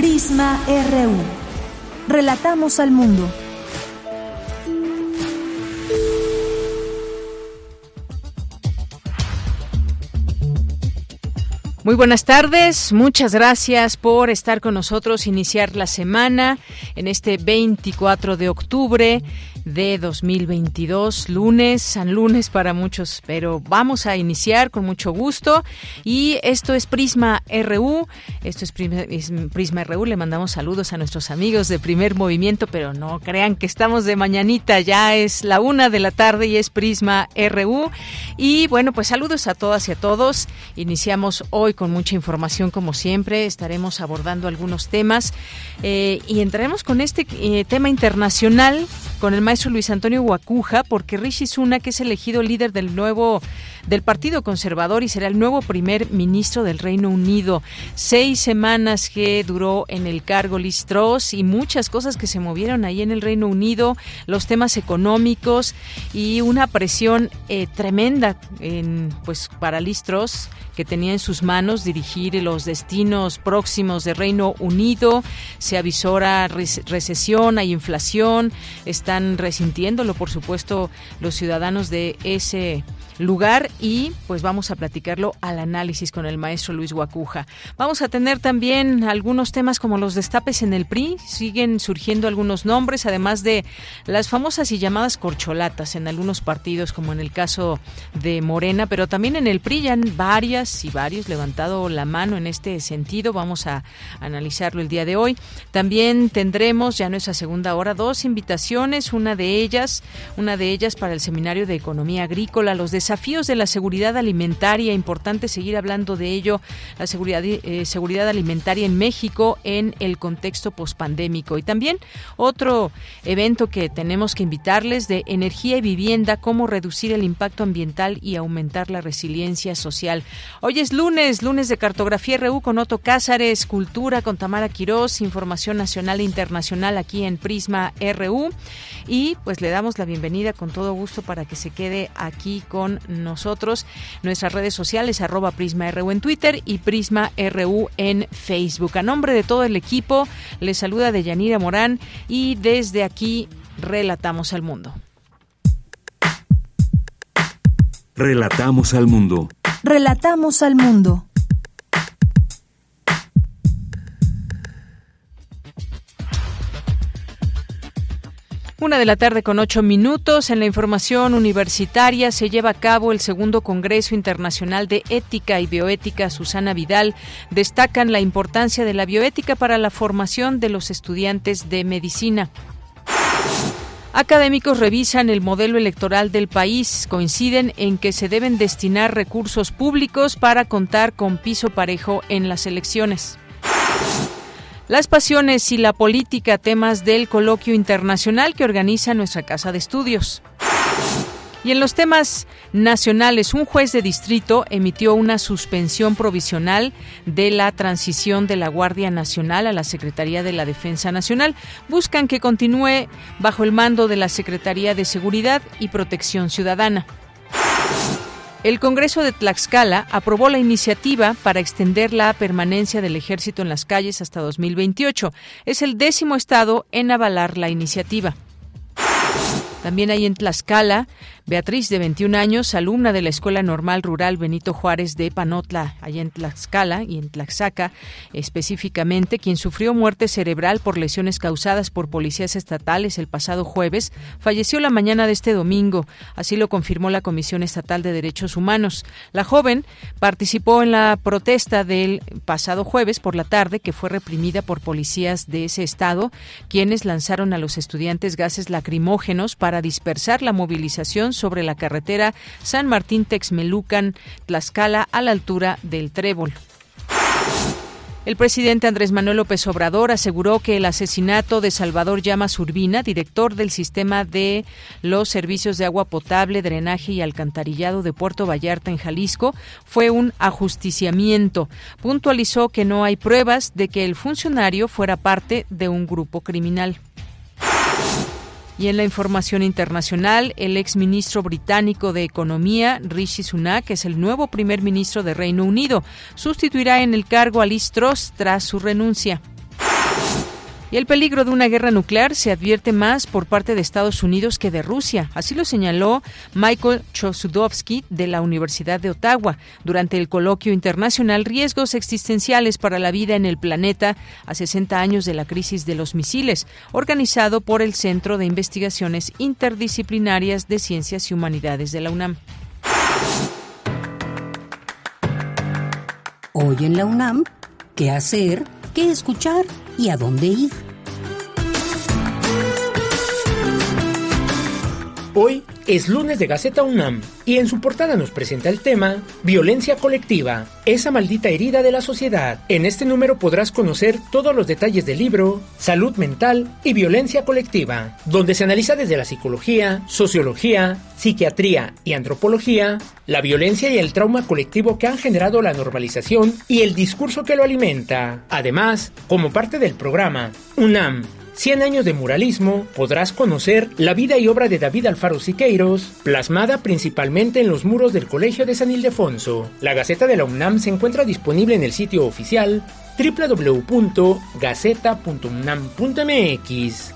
Prisma RU. Relatamos al mundo. Muy buenas tardes, muchas gracias por estar con nosotros, iniciar la semana en este 24 de octubre de 2022, lunes, San Lunes para muchos, pero vamos a iniciar con mucho gusto. Y esto es Prisma RU, esto es Prisma, RU, le mandamos saludos a nuestros amigos de primer movimiento, pero no crean que estamos de mañanita, ya es la una de la tarde y es Prisma RU y bueno, pues saludos a todas y a todos, iniciamos hoy con mucha información como siempre, estaremos abordando algunos temas eh, y entraremos con este eh, tema internacional con el maestro Luis Antonio Guacuja, porque Rishi Sunak es elegido líder del nuevo del Partido Conservador y será el nuevo primer ministro del Reino Unido. Seis semanas que duró en el cargo Liz Truss y muchas cosas que se movieron ahí en el Reino Unido, los temas económicos y una presión eh, tremenda en, pues para Liz Truss que tenía en sus manos dirigir los destinos próximos del Reino Unido. Se avisora recesión, hay inflación, están resintiéndolo, por supuesto, los ciudadanos de ese lugar y pues vamos a platicarlo al análisis con el maestro Luis Guacuja. Vamos a tener también algunos temas como los destapes en el PRI, siguen surgiendo algunos nombres, además de las famosas y llamadas corcholatas en algunos partidos, como en el caso de Morena, pero también en el PRI ya han varias y varios levantado la mano en este sentido. Vamos a analizarlo el día de hoy. También tendremos ya nuestra segunda hora dos invitaciones, una de ellas, una de ellas para el seminario de economía agrícola, los desafíos desafíos de la seguridad alimentaria, importante seguir hablando de ello, la seguridad, eh, seguridad alimentaria en México en el contexto pospandémico. Y también otro evento que tenemos que invitarles de energía y vivienda, cómo reducir el impacto ambiental y aumentar la resiliencia social. Hoy es lunes, lunes de cartografía RU con Otto Cázares, cultura con Tamara Quirós, información nacional e internacional aquí en Prisma RU. Y pues le damos la bienvenida con todo gusto para que se quede aquí con nosotros. Nuestras redes sociales, arroba Prisma RU en Twitter y Prisma RU en Facebook. A nombre de todo el equipo, les saluda Deyanira Morán y desde aquí relatamos al mundo. Relatamos al mundo. Relatamos al mundo. Una de la tarde con ocho minutos. En la información universitaria se lleva a cabo el segundo Congreso Internacional de Ética y Bioética. Susana Vidal destacan la importancia de la bioética para la formación de los estudiantes de medicina. Académicos revisan el modelo electoral del país. Coinciden en que se deben destinar recursos públicos para contar con piso parejo en las elecciones. Las pasiones y la política, temas del coloquio internacional que organiza nuestra Casa de Estudios. Y en los temas nacionales, un juez de distrito emitió una suspensión provisional de la transición de la Guardia Nacional a la Secretaría de la Defensa Nacional. Buscan que continúe bajo el mando de la Secretaría de Seguridad y Protección Ciudadana. El Congreso de Tlaxcala aprobó la iniciativa para extender la permanencia del ejército en las calles hasta 2028. Es el décimo estado en avalar la iniciativa. También hay en Tlaxcala Beatriz, de 21 años, alumna de la Escuela Normal Rural Benito Juárez de Panotla, allá en Tlaxcala y en Tlaxaca, específicamente, quien sufrió muerte cerebral por lesiones causadas por policías estatales el pasado jueves, falleció la mañana de este domingo. Así lo confirmó la Comisión Estatal de Derechos Humanos. La joven participó en la protesta del pasado jueves por la tarde, que fue reprimida por policías de ese estado, quienes lanzaron a los estudiantes gases lacrimógenos para dispersar la movilización sobre la carretera San Martín Texmelucan, Tlaxcala, a la altura del Trébol. El presidente Andrés Manuel López Obrador aseguró que el asesinato de Salvador Llamas Urbina, director del sistema de los servicios de agua potable, drenaje y alcantarillado de Puerto Vallarta en Jalisco, fue un ajusticiamiento. Puntualizó que no hay pruebas de que el funcionario fuera parte de un grupo criminal. Y en la información internacional, el exministro británico de Economía, Rishi Sunak, es el nuevo primer ministro de Reino Unido. Sustituirá en el cargo a Liz Truss tras su renuncia. Y el peligro de una guerra nuclear se advierte más por parte de Estados Unidos que de Rusia. Así lo señaló Michael Chosudovsky de la Universidad de Ottawa durante el coloquio internacional Riesgos existenciales para la vida en el planeta a 60 años de la crisis de los misiles, organizado por el Centro de Investigaciones Interdisciplinarias de Ciencias y Humanidades de la UNAM. Hoy en la UNAM, ¿qué hacer? ¿Qué escuchar? y a dónde ir. Hoy es lunes de Gaceta UNAM y en su portada nos presenta el tema Violencia colectiva, esa maldita herida de la sociedad. En este número podrás conocer todos los detalles del libro Salud mental y violencia colectiva, donde se analiza desde la psicología, sociología, psiquiatría y antropología la violencia y el trauma colectivo que han generado la normalización y el discurso que lo alimenta. Además, como parte del programa UNAM 100 años de muralismo, podrás conocer la vida y obra de David Alfaro Siqueiros, plasmada principalmente en los muros del Colegio de San Ildefonso. La Gaceta de la UNAM se encuentra disponible en el sitio oficial www.gaceta.unam.mx.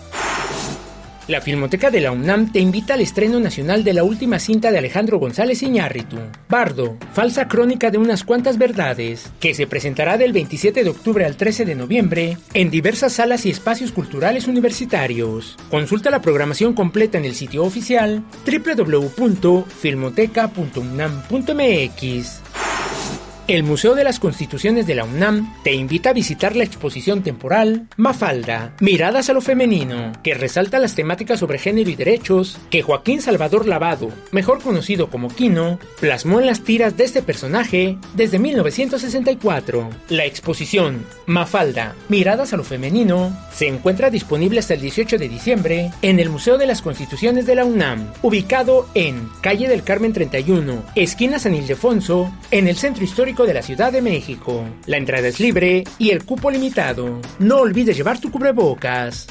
La Filmoteca de la UNAM te invita al estreno nacional de la última cinta de Alejandro González Iñárritu, Bardo, falsa crónica de unas cuantas verdades, que se presentará del 27 de octubre al 13 de noviembre en diversas salas y espacios culturales universitarios. Consulta la programación completa en el sitio oficial www.filmoteca.unam.mx. El Museo de las Constituciones de la UNAM te invita a visitar la exposición temporal Mafalda, Miradas a lo Femenino, que resalta las temáticas sobre género y derechos que Joaquín Salvador Lavado, mejor conocido como Quino, plasmó en las tiras de este personaje desde 1964. La exposición Mafalda, Miradas a lo Femenino se encuentra disponible hasta el 18 de diciembre en el Museo de las Constituciones de la UNAM, ubicado en Calle del Carmen 31, esquina San Ildefonso, en el Centro Histórico de la Ciudad de México. La entrada es libre y el cupo limitado. No olvides llevar tu cubrebocas.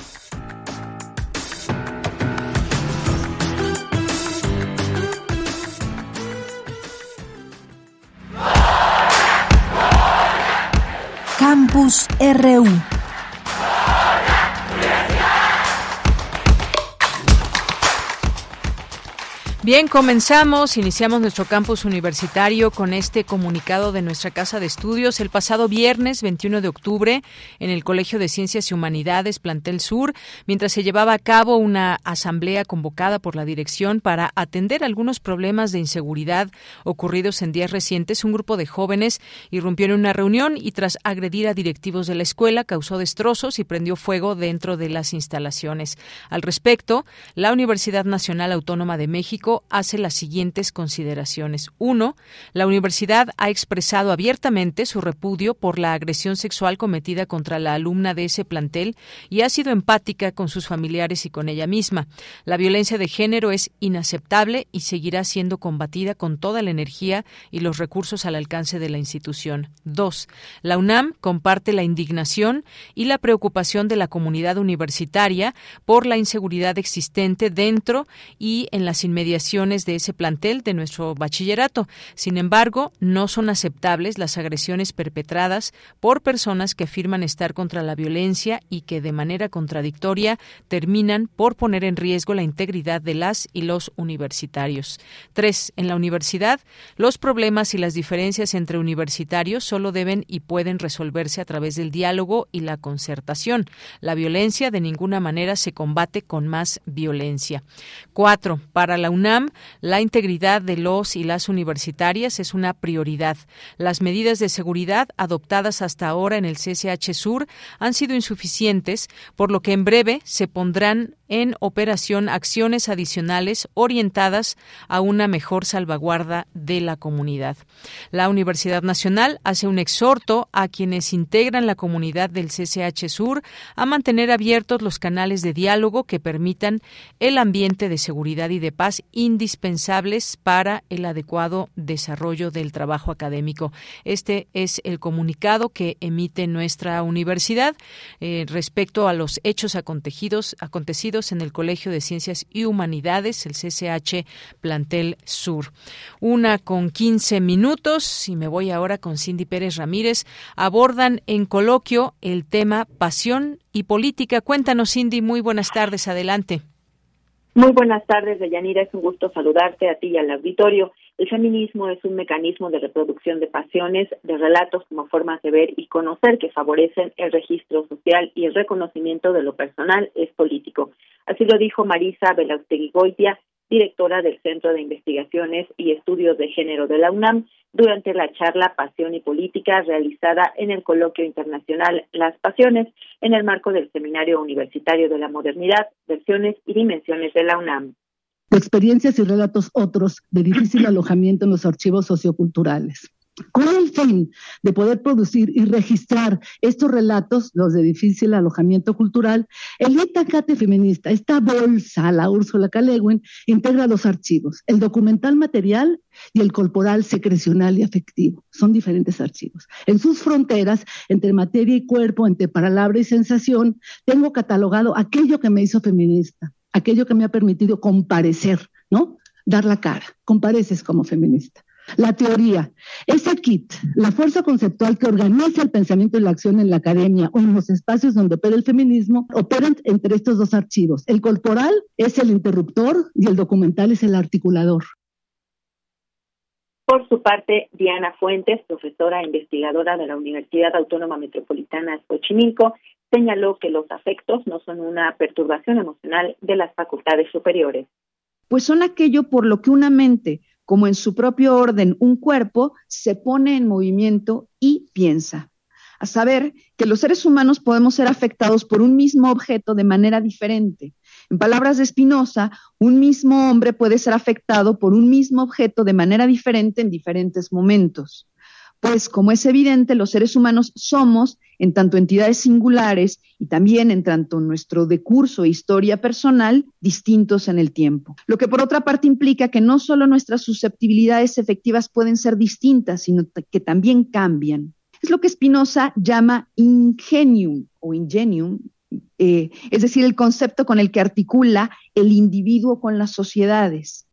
Campus RU Bien, comenzamos, iniciamos nuestro campus universitario con este comunicado de nuestra Casa de Estudios. El pasado viernes 21 de octubre, en el Colegio de Ciencias y Humanidades Plantel Sur, mientras se llevaba a cabo una asamblea convocada por la dirección para atender algunos problemas de inseguridad ocurridos en días recientes, un grupo de jóvenes irrumpió en una reunión y tras agredir a directivos de la escuela causó destrozos y prendió fuego dentro de las instalaciones. Al respecto, la Universidad Nacional Autónoma de México hace las siguientes consideraciones. Uno, la universidad ha expresado abiertamente su repudio por la agresión sexual cometida contra la alumna de ese plantel y ha sido empática con sus familiares y con ella misma. La violencia de género es inaceptable y seguirá siendo combatida con toda la energía y los recursos al alcance de la institución. Dos, la UNAM comparte la indignación y la preocupación de la comunidad universitaria por la inseguridad existente dentro y en las inmediaciones de ese plantel de nuestro bachillerato. Sin embargo, no son aceptables las agresiones perpetradas por personas que afirman estar contra la violencia y que de manera contradictoria terminan por poner en riesgo la integridad de las y los universitarios. Tres, en la universidad, los problemas y las diferencias entre universitarios solo deben y pueden resolverse a través del diálogo y la concertación. La violencia de ninguna manera se combate con más violencia. Cuatro, para la UNAM, la integridad de los y las universitarias es una prioridad. Las medidas de seguridad adoptadas hasta ahora en el CCH Sur han sido insuficientes, por lo que en breve se pondrán en operación acciones adicionales orientadas a una mejor salvaguarda de la comunidad. La Universidad Nacional hace un exhorto a quienes integran la comunidad del CCH Sur a mantener abiertos los canales de diálogo que permitan el ambiente de seguridad y de paz indispensables para el adecuado desarrollo del trabajo académico. Este es el comunicado que emite nuestra universidad eh, respecto a los hechos acontecidos, acontecidos en el Colegio de Ciencias y Humanidades, el CCH Plantel Sur. Una con 15 minutos, y me voy ahora con Cindy Pérez Ramírez, abordan en coloquio el tema pasión y política. Cuéntanos, Cindy, muy buenas tardes, adelante. Muy buenas tardes, Deyanira. Es un gusto saludarte a ti y al auditorio. El feminismo es un mecanismo de reproducción de pasiones, de relatos como formas de ver y conocer que favorecen el registro social y el reconocimiento de lo personal es político. Así lo dijo Marisa Belaustegui Goitia, directora del Centro de Investigaciones y Estudios de Género de la UNAM, durante la charla Pasión y Política realizada en el coloquio internacional Las Pasiones en el marco del Seminario Universitario de la Modernidad, Versiones y Dimensiones de la UNAM. Experiencias y relatos otros de difícil alojamiento en los archivos socioculturales. Con el fin de poder producir y registrar estos relatos, los de difícil alojamiento cultural, el Itacate Feminista, esta bolsa, la Úrsula Calegüen, integra dos archivos, el documental material y el corporal secrecional y afectivo. Son diferentes archivos. En sus fronteras, entre materia y cuerpo, entre palabra y sensación, tengo catalogado aquello que me hizo feminista, aquello que me ha permitido comparecer, ¿no? Dar la cara. Compareces como feminista. La teoría. Ese kit, la fuerza conceptual que organiza el pensamiento y la acción en la academia o en los espacios donde opera el feminismo, operan entre estos dos archivos. El corporal es el interruptor y el documental es el articulador. Por su parte, Diana Fuentes, profesora e investigadora de la Universidad Autónoma Metropolitana de Xochimilco, señaló que los afectos no son una perturbación emocional de las facultades superiores. Pues son aquello por lo que una mente como en su propio orden un cuerpo, se pone en movimiento y piensa. A saber, que los seres humanos podemos ser afectados por un mismo objeto de manera diferente. En palabras de Spinoza, un mismo hombre puede ser afectado por un mismo objeto de manera diferente en diferentes momentos pues como es evidente, los seres humanos somos, en tanto entidades singulares y también en tanto nuestro decurso e historia personal, distintos en el tiempo. Lo que por otra parte implica que no solo nuestras susceptibilidades efectivas pueden ser distintas, sino que también cambian. Es lo que Spinoza llama ingenium o ingenium, eh, es decir, el concepto con el que articula el individuo con las sociedades.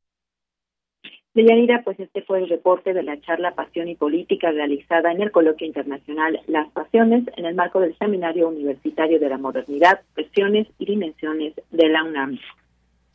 Deyanira, pues este fue el reporte de la charla Pasión y Política realizada en el Coloquio Internacional Las Pasiones en el marco del Seminario Universitario de la Modernidad, Cuestiones y Dimensiones de la UNAM.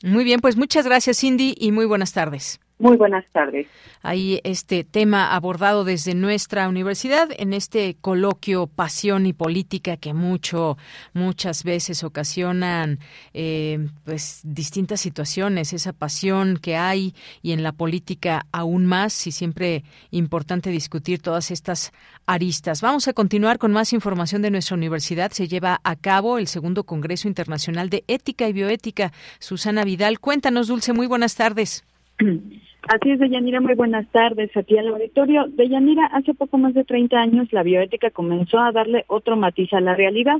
Muy bien, pues muchas gracias Cindy y muy buenas tardes. Muy buenas tardes. Ahí este tema abordado desde nuestra universidad en este coloquio Pasión y Política que mucho, muchas veces ocasionan eh, pues distintas situaciones, esa pasión que hay y en la política aún más y siempre importante discutir todas estas aristas. Vamos a continuar con más información de nuestra universidad. Se lleva a cabo el segundo Congreso Internacional de Ética y Bioética. Susana Vidal, cuéntanos, Dulce, muy buenas tardes. Así es, Deyanira, muy buenas tardes aquí al auditorio. Deyanira, hace poco más de 30 años la bioética comenzó a darle otro matiz a la realidad.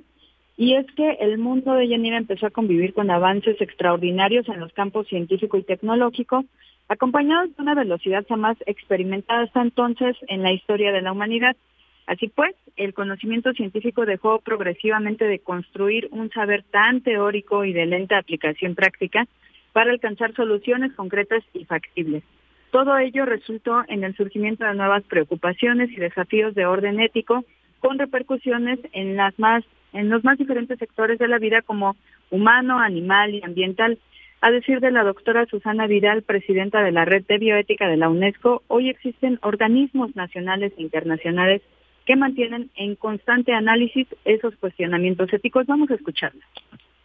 Y es que el mundo de Yanira empezó a convivir con avances extraordinarios en los campos científico y tecnológico, acompañados de una velocidad jamás experimentada hasta entonces en la historia de la humanidad. Así pues, el conocimiento científico dejó progresivamente de construir un saber tan teórico y de lenta aplicación práctica para alcanzar soluciones concretas y factibles. Todo ello resultó en el surgimiento de nuevas preocupaciones y desafíos de orden ético con repercusiones en los más diferentes sectores de la vida como humano, animal y ambiental. A decir de la doctora Susana Vidal, presidenta de la Red de Bioética de la UNESCO, hoy existen organismos nacionales e internacionales que mantienen en constante análisis esos cuestionamientos éticos. Vamos a escucharla.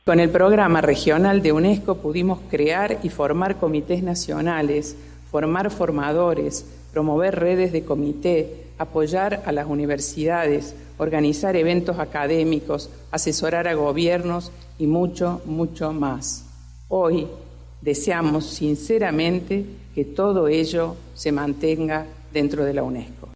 Con el programa regional de UNESCO pudimos crear y formar comités nacionales, formar formadores, promover redes de comité, apoyar a las universidades, organizar eventos académicos, asesorar a gobiernos y mucho, mucho más. Hoy deseamos sinceramente que todo ello se mantenga dentro de la UNESCO.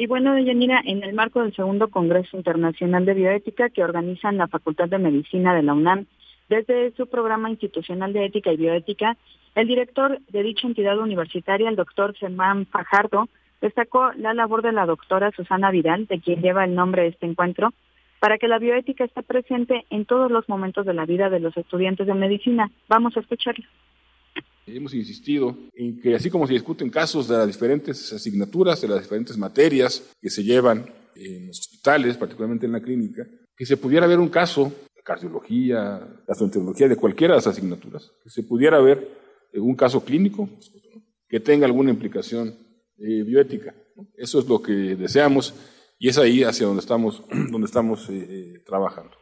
Y bueno, Deyanira, en el marco del segundo Congreso Internacional de Bioética que organizan la Facultad de Medicina de la UNAM, desde su programa institucional de ética y bioética, el director de dicha entidad universitaria, el doctor Germán Fajardo, destacó la labor de la doctora Susana Vidal, de quien lleva el nombre de este encuentro, para que la bioética esté presente en todos los momentos de la vida de los estudiantes de medicina. Vamos a escucharlo. Hemos insistido en que así como se discuten casos de las diferentes asignaturas, de las diferentes materias que se llevan en los hospitales, particularmente en la clínica, que se pudiera ver un caso de cardiología, gastroenterología, de cualquiera de las asignaturas, que se pudiera ver un caso clínico que tenga alguna implicación eh, bioética. Eso es lo que deseamos y es ahí hacia donde estamos, donde estamos eh, eh, trabajando.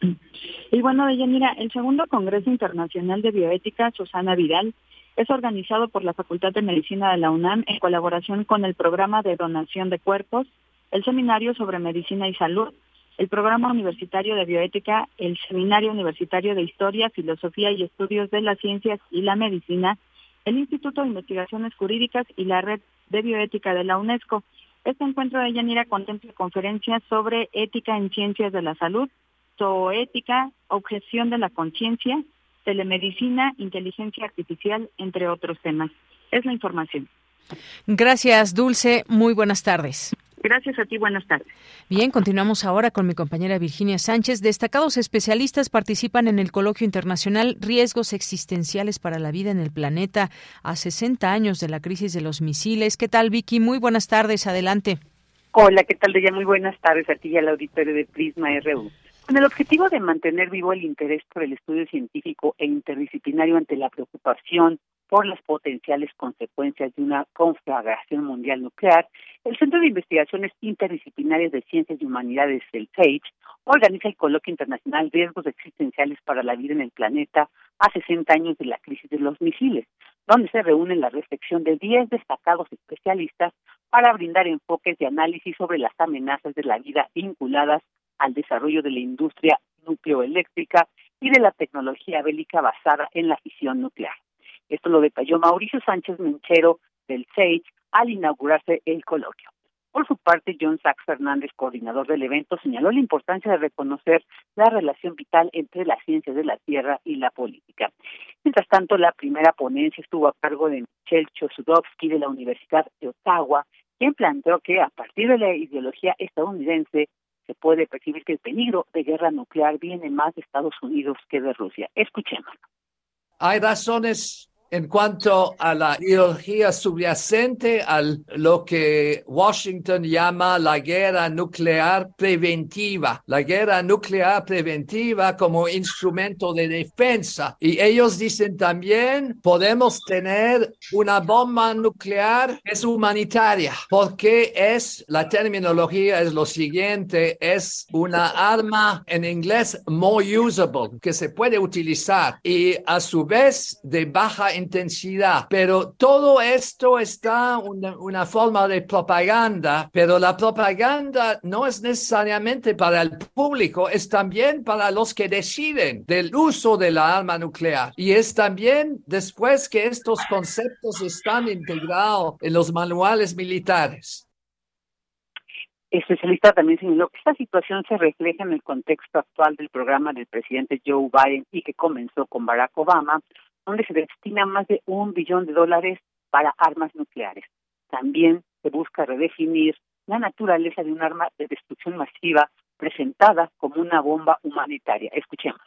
Y bueno, mira, el segundo Congreso Internacional de Bioética, Susana Vidal, es organizado por la Facultad de Medicina de la UNAM en colaboración con el Programa de Donación de Cuerpos, el Seminario sobre Medicina y Salud, el Programa Universitario de Bioética, el Seminario Universitario de Historia, Filosofía y Estudios de las Ciencias y la Medicina, el Instituto de Investigaciones Jurídicas y la Red de Bioética de la UNESCO. Este encuentro de Yanira contempla conferencias sobre ética en ciencias de la salud, zooética, objeción de la conciencia, telemedicina, inteligencia artificial, entre otros temas. Es la información. Gracias, Dulce. Muy buenas tardes. Gracias a ti, buenas tardes. Bien, continuamos ahora con mi compañera Virginia Sánchez. Destacados especialistas participan en el coloquio internacional Riesgos existenciales para la vida en el planeta a 60 años de la crisis de los misiles. ¿Qué tal, Vicky? Muy buenas tardes, adelante. Hola, ¿qué tal, Deya? Muy buenas tardes a ti y al auditorio de Prisma RU. Con el objetivo de mantener vivo el interés por el estudio científico e interdisciplinario ante la preocupación por las potenciales consecuencias de una conflagración mundial nuclear, el Centro de Investigaciones Interdisciplinarias de Ciencias y Humanidades, el CEICH, organiza el Coloquio Internacional Riesgos Existenciales para la Vida en el Planeta a 60 años de la crisis de los misiles, donde se reúne la reflexión de 10 destacados especialistas para brindar enfoques de análisis sobre las amenazas de la vida vinculadas al desarrollo de la industria nucleoeléctrica y de la tecnología bélica basada en la fisión nuclear. Esto lo detalló Mauricio Sánchez Menchero del SAGE al inaugurarse el coloquio. Por su parte, John Sachs Fernández, coordinador del evento, señaló la importancia de reconocer la relación vital entre las ciencias de la Tierra y la política. Mientras tanto, la primera ponencia estuvo a cargo de Michelle Chosudovsky de la Universidad de Ottawa, quien planteó que a partir de la ideología estadounidense se puede percibir que el peligro de guerra nuclear viene más de Estados Unidos que de Rusia. Escuchemos. Hay razones en cuanto a la ideología subyacente a lo que Washington llama la guerra nuclear preventiva, la guerra nuclear preventiva como instrumento de defensa. Y ellos dicen también, podemos tener una bomba nuclear, es humanitaria, porque es, la terminología es lo siguiente, es una arma en inglés more usable, que se puede utilizar y a su vez de baja intensidad. Pero todo esto está una, una forma de propaganda, pero la propaganda no es necesariamente para el público, es también para los que deciden del uso de la arma nuclear. Y es también después que estos conceptos están integrados en los manuales militares especialista también señaló que esta situación se refleja en el contexto actual del programa del presidente Joe Biden y que comenzó con Barack Obama, donde se destina más de un billón de dólares para armas nucleares. También se busca redefinir la naturaleza de un arma de destrucción masiva presentada como una bomba humanitaria. Escuchemos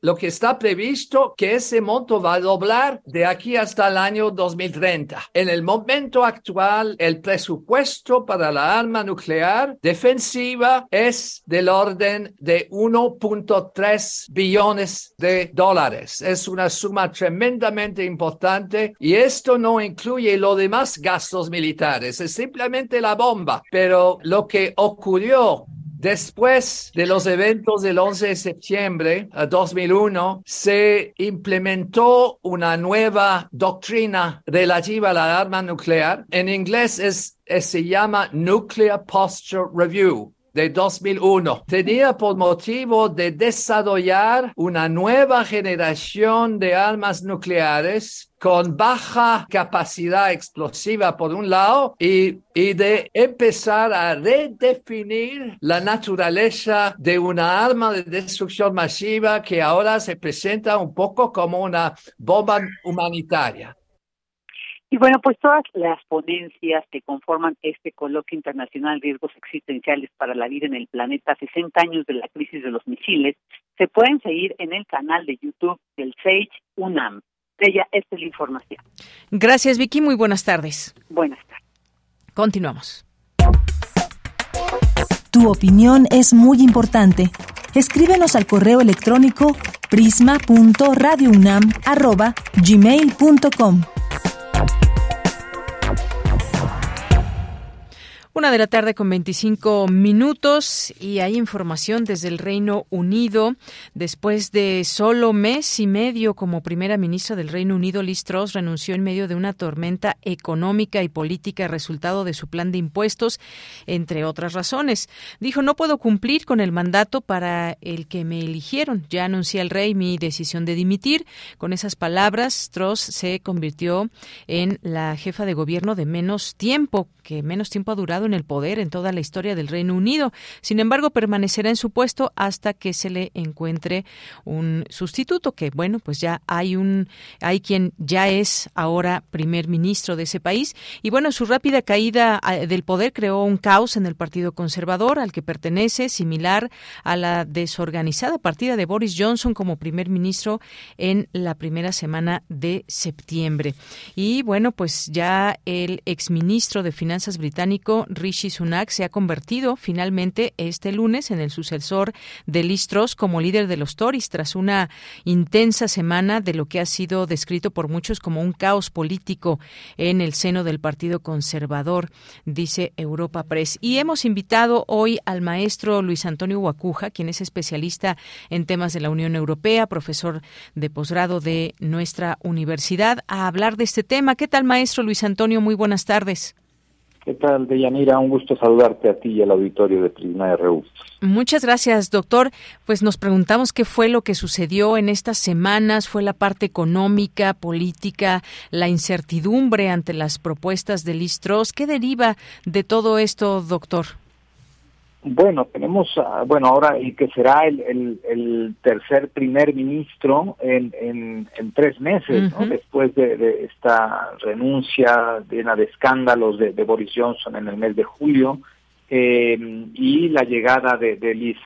lo que está previsto que ese monto va a doblar de aquí hasta el año 2030. En el momento actual, el presupuesto para la arma nuclear defensiva es del orden de 1.3 billones de dólares. Es una suma tremendamente importante y esto no incluye los demás gastos militares, es simplemente la bomba. Pero lo que ocurrió Después de los eventos del 11 de septiembre de 2001, se implementó una nueva doctrina relativa a la arma nuclear. En inglés es, se llama Nuclear Posture Review de 2001. Tenía por motivo de desarrollar una nueva generación de armas nucleares con baja capacidad explosiva por un lado y, y, de empezar a redefinir la naturaleza de una arma de destrucción masiva que ahora se presenta un poco como una bomba humanitaria. Y bueno, pues todas las ponencias que conforman este coloquio internacional Riesgos Existenciales para la Vida en el Planeta, 60 años de la crisis de los misiles, se pueden seguir en el canal de YouTube del SAGE UNAM. Ella, esta es la información. Gracias, Vicky. Muy buenas tardes. Buenas tardes. Continuamos. Tu opinión es muy importante. Escríbenos al correo electrónico prisma.radiounam@gmail.com. Bye. Una de la tarde con 25 minutos y hay información desde el Reino Unido. Después de solo mes y medio como primera ministra del Reino Unido, Liz Truss renunció en medio de una tormenta económica y política resultado de su plan de impuestos, entre otras razones. Dijo, no puedo cumplir con el mandato para el que me eligieron. Ya anuncié al rey mi decisión de dimitir. Con esas palabras, Truss se convirtió en la jefa de gobierno de menos tiempo, que menos tiempo ha durado en el poder en toda la historia del Reino Unido. Sin embargo, permanecerá en su puesto hasta que se le encuentre un sustituto, que bueno, pues ya hay un hay quien ya es ahora primer ministro de ese país y bueno, su rápida caída ah, del poder creó un caos en el Partido Conservador al que pertenece, similar a la desorganizada partida de Boris Johnson como primer ministro en la primera semana de septiembre. Y bueno, pues ya el exministro de Finanzas británico Rishi Sunak se ha convertido finalmente este lunes en el sucesor de Liz Truss como líder de los Tories tras una intensa semana de lo que ha sido descrito por muchos como un caos político en el seno del Partido Conservador, dice Europa Press. Y hemos invitado hoy al maestro Luis Antonio Guacuja, quien es especialista en temas de la Unión Europea, profesor de posgrado de nuestra universidad, a hablar de este tema. ¿Qué tal, maestro Luis Antonio? Muy buenas tardes. ¿Qué tal, Deyanira? Un gusto saludarte a ti y al auditorio de Prisma RU. Muchas gracias, doctor. Pues nos preguntamos qué fue lo que sucedió en estas semanas. ¿Fue la parte económica, política, la incertidumbre ante las propuestas de Listros? ¿Qué deriva de todo esto, doctor? Bueno, tenemos, ah, bueno, ahora el que será el, el, tercer primer ministro en, en, tres meses, ¿no? después de, esta renuncia llena de escándalos de, Boris Johnson en el mes de julio eh, y la llegada de, Liz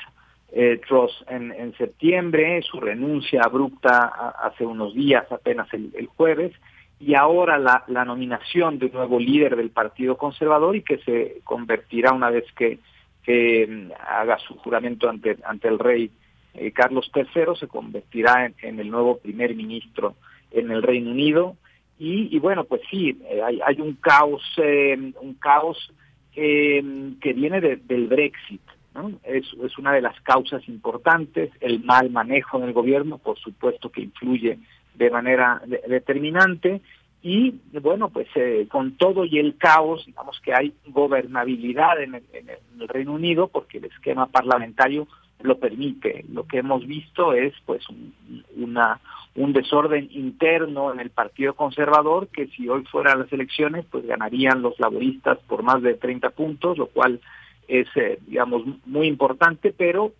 eh, Truss en, en, septiembre, su renuncia abrupta hace unos días, apenas el, el jueves, y ahora la, la nominación de un nuevo líder del Partido Conservador y que se convertirá una vez que que mm, haga su juramento ante, ante el rey eh, Carlos III, se convertirá en, el nuevo primer ministro en el Reino Unido. Y, bueno, pues sí, eh, hay, hay, un caos, eh, un caos que viene del Brexit. ¿no? Es, es una de las causas importantes, el mal manejo en el gobierno, por supuesto que influye de manera determinante, y bueno, pues eh, con todo y el caos, digamos que hay gobernabilidad en el, Reino Unido porque el esquema parlamentario lo permite. Lo que hemos visto es pues un, una, un desorden interno en el Partido Conservador que si hoy fueran las elecciones pues ganarían los laboristas por más de 30 puntos, lo cual es eh, digamos muy importante, pero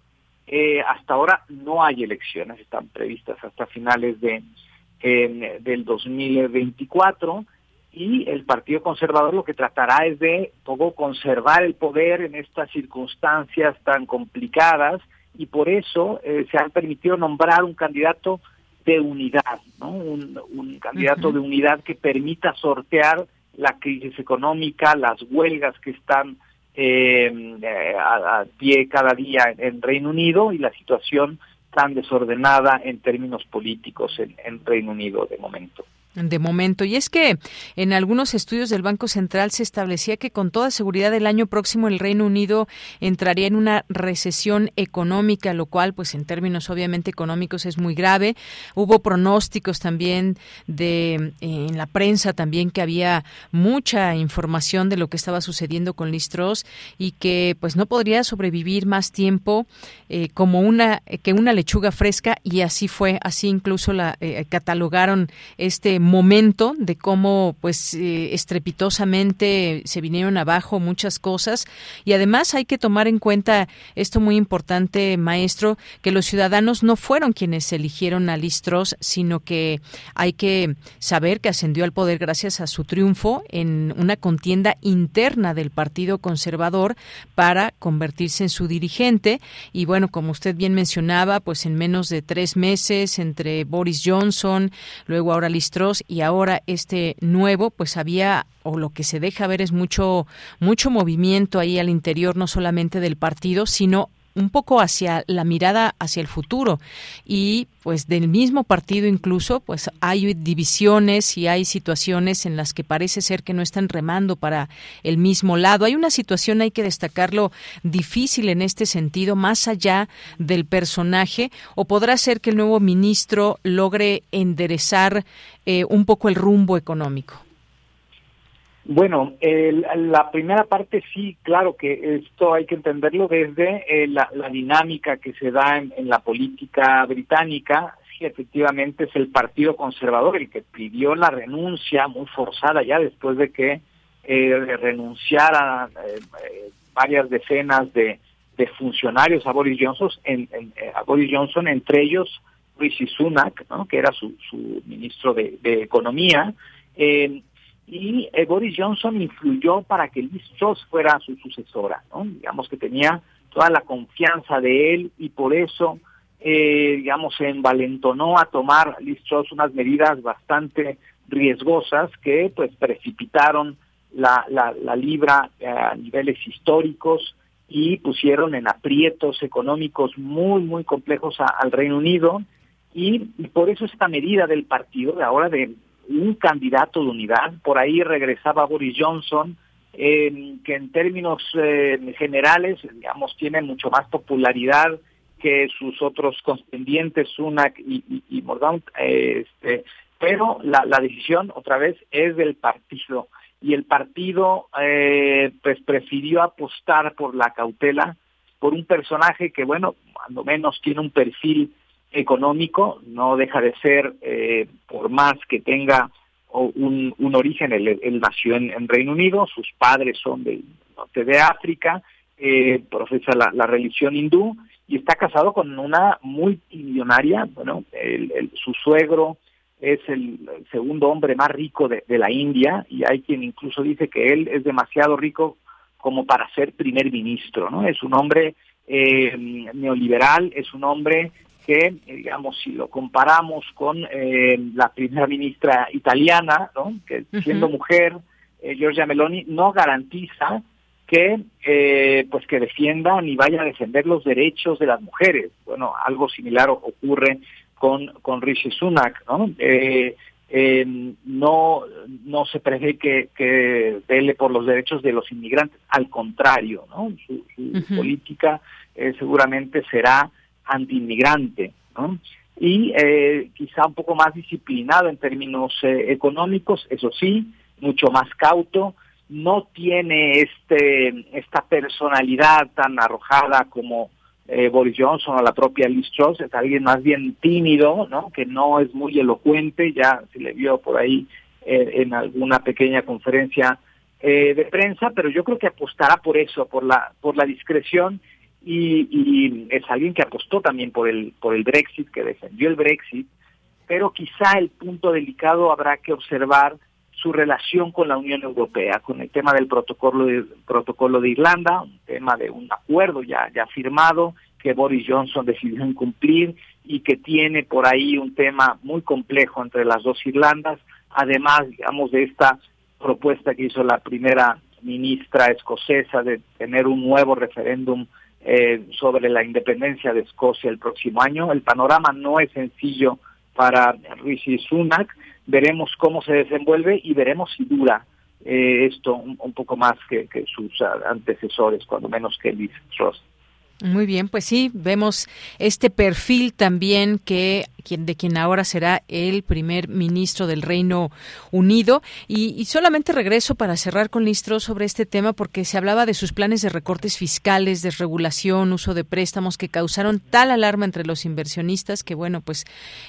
eh, hasta ahora no hay elecciones, están previstas hasta finales de eh, del 2024 y el Partido Conservador lo que tratará es de poco conservar el poder en estas circunstancias tan complicadas y por eso eh, se han permitido nombrar un candidato de unidad, ¿no? un, candidato de unidad que permita sortear la crisis económica, las huelgas que están eh, a, pie cada día en Reino Unido y la situación tan desordenada en términos políticos en, Reino Unido de momento. De momento. Y es que en algunos estudios del Banco Central se establecía que con toda seguridad el año próximo el Reino Unido entraría en una recesión económica, lo cual, pues en términos obviamente económicos es muy grave. Hubo pronósticos también de eh, en la prensa también que había mucha información de lo que estaba sucediendo con Listros y que pues no podría sobrevivir más tiempo eh, como una que una lechuga fresca y así fue, así incluso la eh, catalogaron este momento de cómo pues eh, estrepitosamente se vinieron abajo muchas cosas. Y además hay que tomar en cuenta esto muy importante maestro que los ciudadanos no fueron quienes eligieron a Listros sino que hay que saber que ascendió al poder gracias a su triunfo en una contienda interna del Partido Conservador para convertirse en su dirigente. Y bueno como usted bien mencionaba pues en menos de tres meses entre Boris Johnson luego ahora Listros y ahora este nuevo, pues había o lo que se deja ver es mucho mucho movimiento ahí al interior no solamente del partido, sino un poco hacia la mirada hacia el futuro y pues del mismo partido incluso pues hay divisiones y hay situaciones en las que parece ser que no están remando para el mismo lado. Hay una situación hay que destacarlo difícil en este sentido más allá del personaje o podrá ser que el nuevo ministro logre enderezar eh, un poco el rumbo económico. Bueno, la primera parte sí, claro que esto hay que entenderlo desde eh, la, dinámica que se da en, la política británica. Sí, efectivamente es el Partido Conservador el que pidió la renuncia muy forzada ya después de que eh, renunciaran eh, varias decenas de, funcionarios a Boris Johnson, en, a Boris Johnson, entre ellos Rishi Sunak, ¿no? que era su, su ministro de, de Economía. Eh, y eh, Boris Johnson influyó para que Liz Truss fuera su sucesora, ¿no? Digamos que tenía toda la confianza de él y por eso, eh, digamos, se envalentonó a tomar Liz Truss unas medidas bastante riesgosas que pues precipitaron la, la, libra eh, a niveles históricos y pusieron en aprietos económicos muy, muy complejos al Reino Unido y, por eso esta medida del partido de ahora de un candidato de unidad. Por ahí regresaba Boris Johnson, que en términos eh, generales, digamos, tiene mucho más popularidad que sus otros contendientes, Sunak y, y, Mordaunt, este, pero la, la, decisión otra vez es del partido y el partido eh, pues prefirió apostar por la cautela por un personaje que bueno, cuando menos tiene un perfil económico, no deja de ser, eh, por más que tenga un, un origen, él, nació en, Reino Unido, sus padres son del norte de África, eh, profesa la, religión hindú y está casado con una multimillonaria, bueno, el, su suegro es el, segundo hombre más rico de, la India y hay quien incluso dice que él es demasiado rico como para ser primer ministro, ¿no? Es un hombre eh, neoliberal, es un hombre que, digamos, si lo comparamos con eh, la primera ministra italiana, ¿no? que siendo mujer, eh, Giorgia Meloni, no garantiza que eh, pues que defienda ni vaya a defender los derechos de las mujeres. Bueno, algo similar ocurre con, con Rishi Sunak, ¿no? no, no se prevé que, que vele por los derechos de los inmigrantes, al contrario, ¿no? Su, política seguramente será antiinmigrante, ¿no? Y eh, quizá un poco más disciplinado en términos eh, económicos, eso sí, mucho más cauto, no tiene este esta personalidad tan arrojada como eh, Boris Johnson o la propia Liz Truss, es alguien más bien tímido, ¿no? Que no es muy elocuente, ya se le vio por ahí en alguna pequeña conferencia de prensa, pero yo creo que apostará por eso, por la por la discreción y, es alguien que apostó también por el, por el Brexit, que defendió el Brexit, pero quizá el punto delicado habrá que observar su relación con la Unión Europea, con el tema del protocolo de, protocolo de Irlanda, un tema de un acuerdo ya, ya firmado que Boris Johnson decidió incumplir y que tiene por ahí un tema muy complejo entre las dos Irlandas, además, digamos, de esta propuesta que hizo la primera ministra escocesa de tener un nuevo referéndum eh, sobre la independencia de Escocia el próximo año. El panorama no es sencillo para Rishi Sunak, veremos cómo se desenvuelve y veremos si dura eh, esto un, poco más que, sus antecesores, cuando menos que Liz Truss. Muy bien, pues sí, vemos este perfil también que de quien ahora será el primer ministro del Reino Unido. Y, solamente regreso para cerrar con Listro sobre este tema porque se hablaba de sus planes de recortes fiscales, desregulación, uso de préstamos que causaron tal alarma entre los inversionistas que, bueno, pues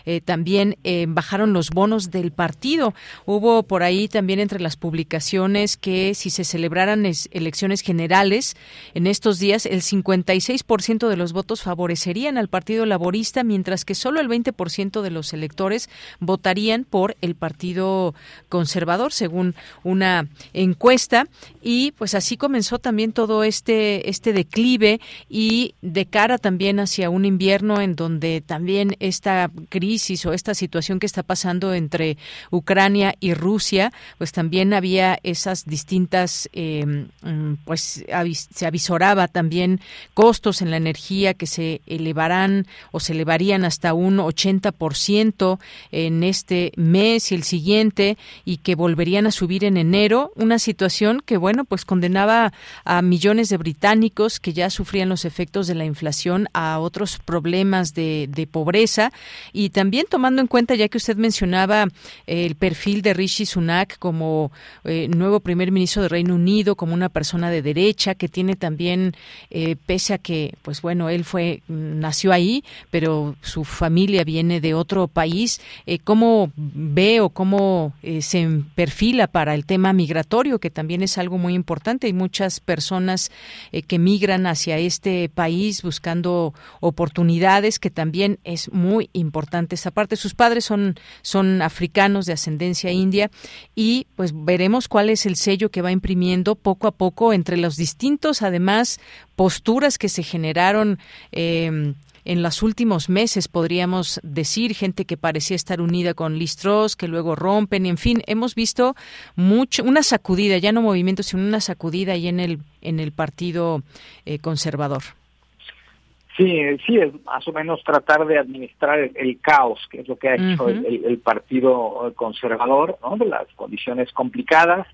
eh, también eh, bajaron los bonos del partido. Hubo por ahí también entre las publicaciones que si se celebraran elecciones generales en estos días, el 56% de los votos favorecerían al Partido Laborista, mientras que solo el 20% de los electores votarían por el Partido Conservador, según una encuesta. Y pues así comenzó también todo este, este declive y de cara también hacia un invierno en donde también esta crisis o esta situación que está pasando entre Ucrania y Rusia, pues también había esas distintas, em, pues se avisoraba también costos en la energía que se elevarán o se elevarían hasta un 80 ciento en este mes y el siguiente y que volverían a subir en enero, una situación que bueno, pues condenaba a millones de británicos que ya sufrían los efectos de la inflación a otros problemas de, pobreza. Y también tomando en cuenta ya que usted mencionaba el perfil de Rishi Sunak como eh, nuevo primer ministro de Reino Unido, como una persona de derecha que tiene también eh, pese a que pues bueno, él fue nació ahí, pero su familia viene de otro país, eh, ¿cómo ve o cómo eh, se perfila para el tema migratorio, que también es algo muy importante? Hay muchas personas eh, que migran hacia este país buscando oportunidades, que también es muy importante esta parte. Sus padres son, son africanos de ascendencia india y pues veremos cuál es el sello que va imprimiendo poco a poco entre los distintos, además, posturas que se generaron eh, en los últimos meses, podríamos decir, gente que parecía estar unida con Listros, que luego rompen, en fin, hemos visto mucho, una sacudida, ya no movimiento, sino una sacudida ahí en el, en el Partido eh, Conservador. Sí, sí, es más o menos tratar de administrar el, caos, que es lo que ha hecho el, Partido Conservador, ¿no? de las condiciones complicadas,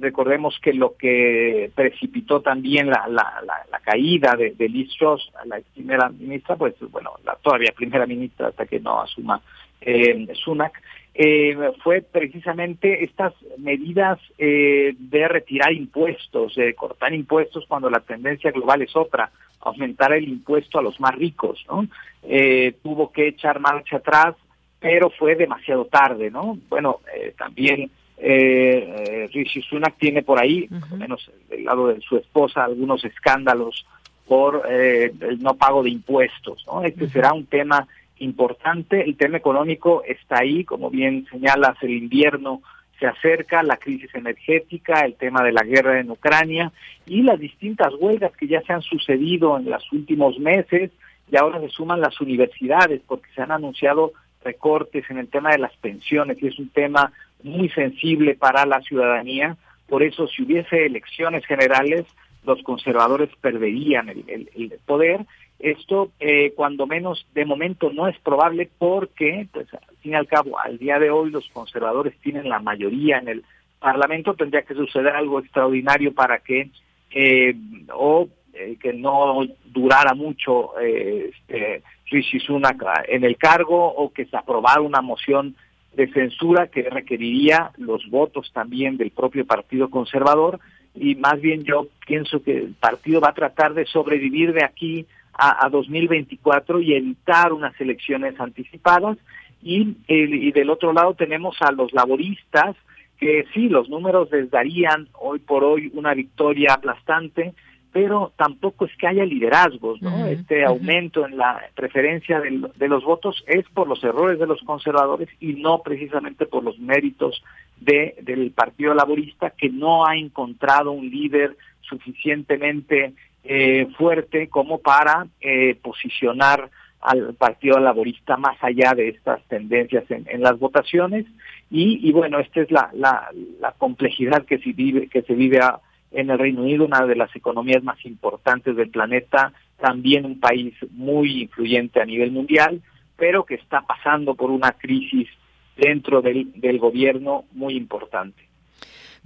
Recordemos que lo que precipitó también la, la, la, caída de, de Liz Truss, la primera ministra, pues bueno, la todavía primera ministra hasta que no asuma eh, Sunak, eh, fue precisamente estas medidas eh, de retirar impuestos, de cortar impuestos cuando la tendencia global es otra, aumentar el impuesto a los más ricos, ¿no? Eh, tuvo que echar marcha atrás, pero fue demasiado tarde, ¿no? Bueno, eh, también eh, Rishi Sunak tiene por ahí, al menos del lado de su esposa, algunos escándalos por eh, el no pago de impuestos. ¿no? Este será un tema importante. El tema económico está ahí, como bien señalas, el invierno se acerca, la crisis energética, el tema de la guerra en Ucrania y las distintas huelgas que ya se han sucedido en los últimos meses y ahora se suman las universidades porque se han anunciado recortes en el tema de las pensiones y es un tema muy sensible para la ciudadanía. Por eso, si hubiese elecciones generales, los conservadores perderían el, poder. Esto, eh, cuando menos de momento, no es probable porque, pues, al fin y al cabo, al día de hoy los conservadores tienen la mayoría en el Parlamento. Tendría que suceder algo extraordinario para que, eh, o eh, que no durara mucho eh, este, Rishi Sunak en el cargo, o que se aprobara una moción de censura que requeriría los votos también del propio Partido Conservador. Y más bien yo pienso que el partido va a tratar de sobrevivir de aquí a, 2024 y evitar unas elecciones anticipadas. Y, y del otro lado tenemos a los laboristas que sí, los números les darían hoy por hoy una victoria aplastante, pero tampoco es que haya liderazgos, ¿no? este aumento en la preferencia de, los votos es por los errores de los conservadores y no precisamente por los méritos de, del Partido Laborista que no ha encontrado un líder suficientemente eh, fuerte como para eh, posicionar al Partido Laborista más allá de estas tendencias en, las votaciones y, y, bueno, esta es la, la, la complejidad que se vive, que se vive a, en el Reino Unido, una de las economías más importantes del planeta, también un país muy influyente a nivel mundial, pero que está pasando por una crisis dentro del, del gobierno muy importante.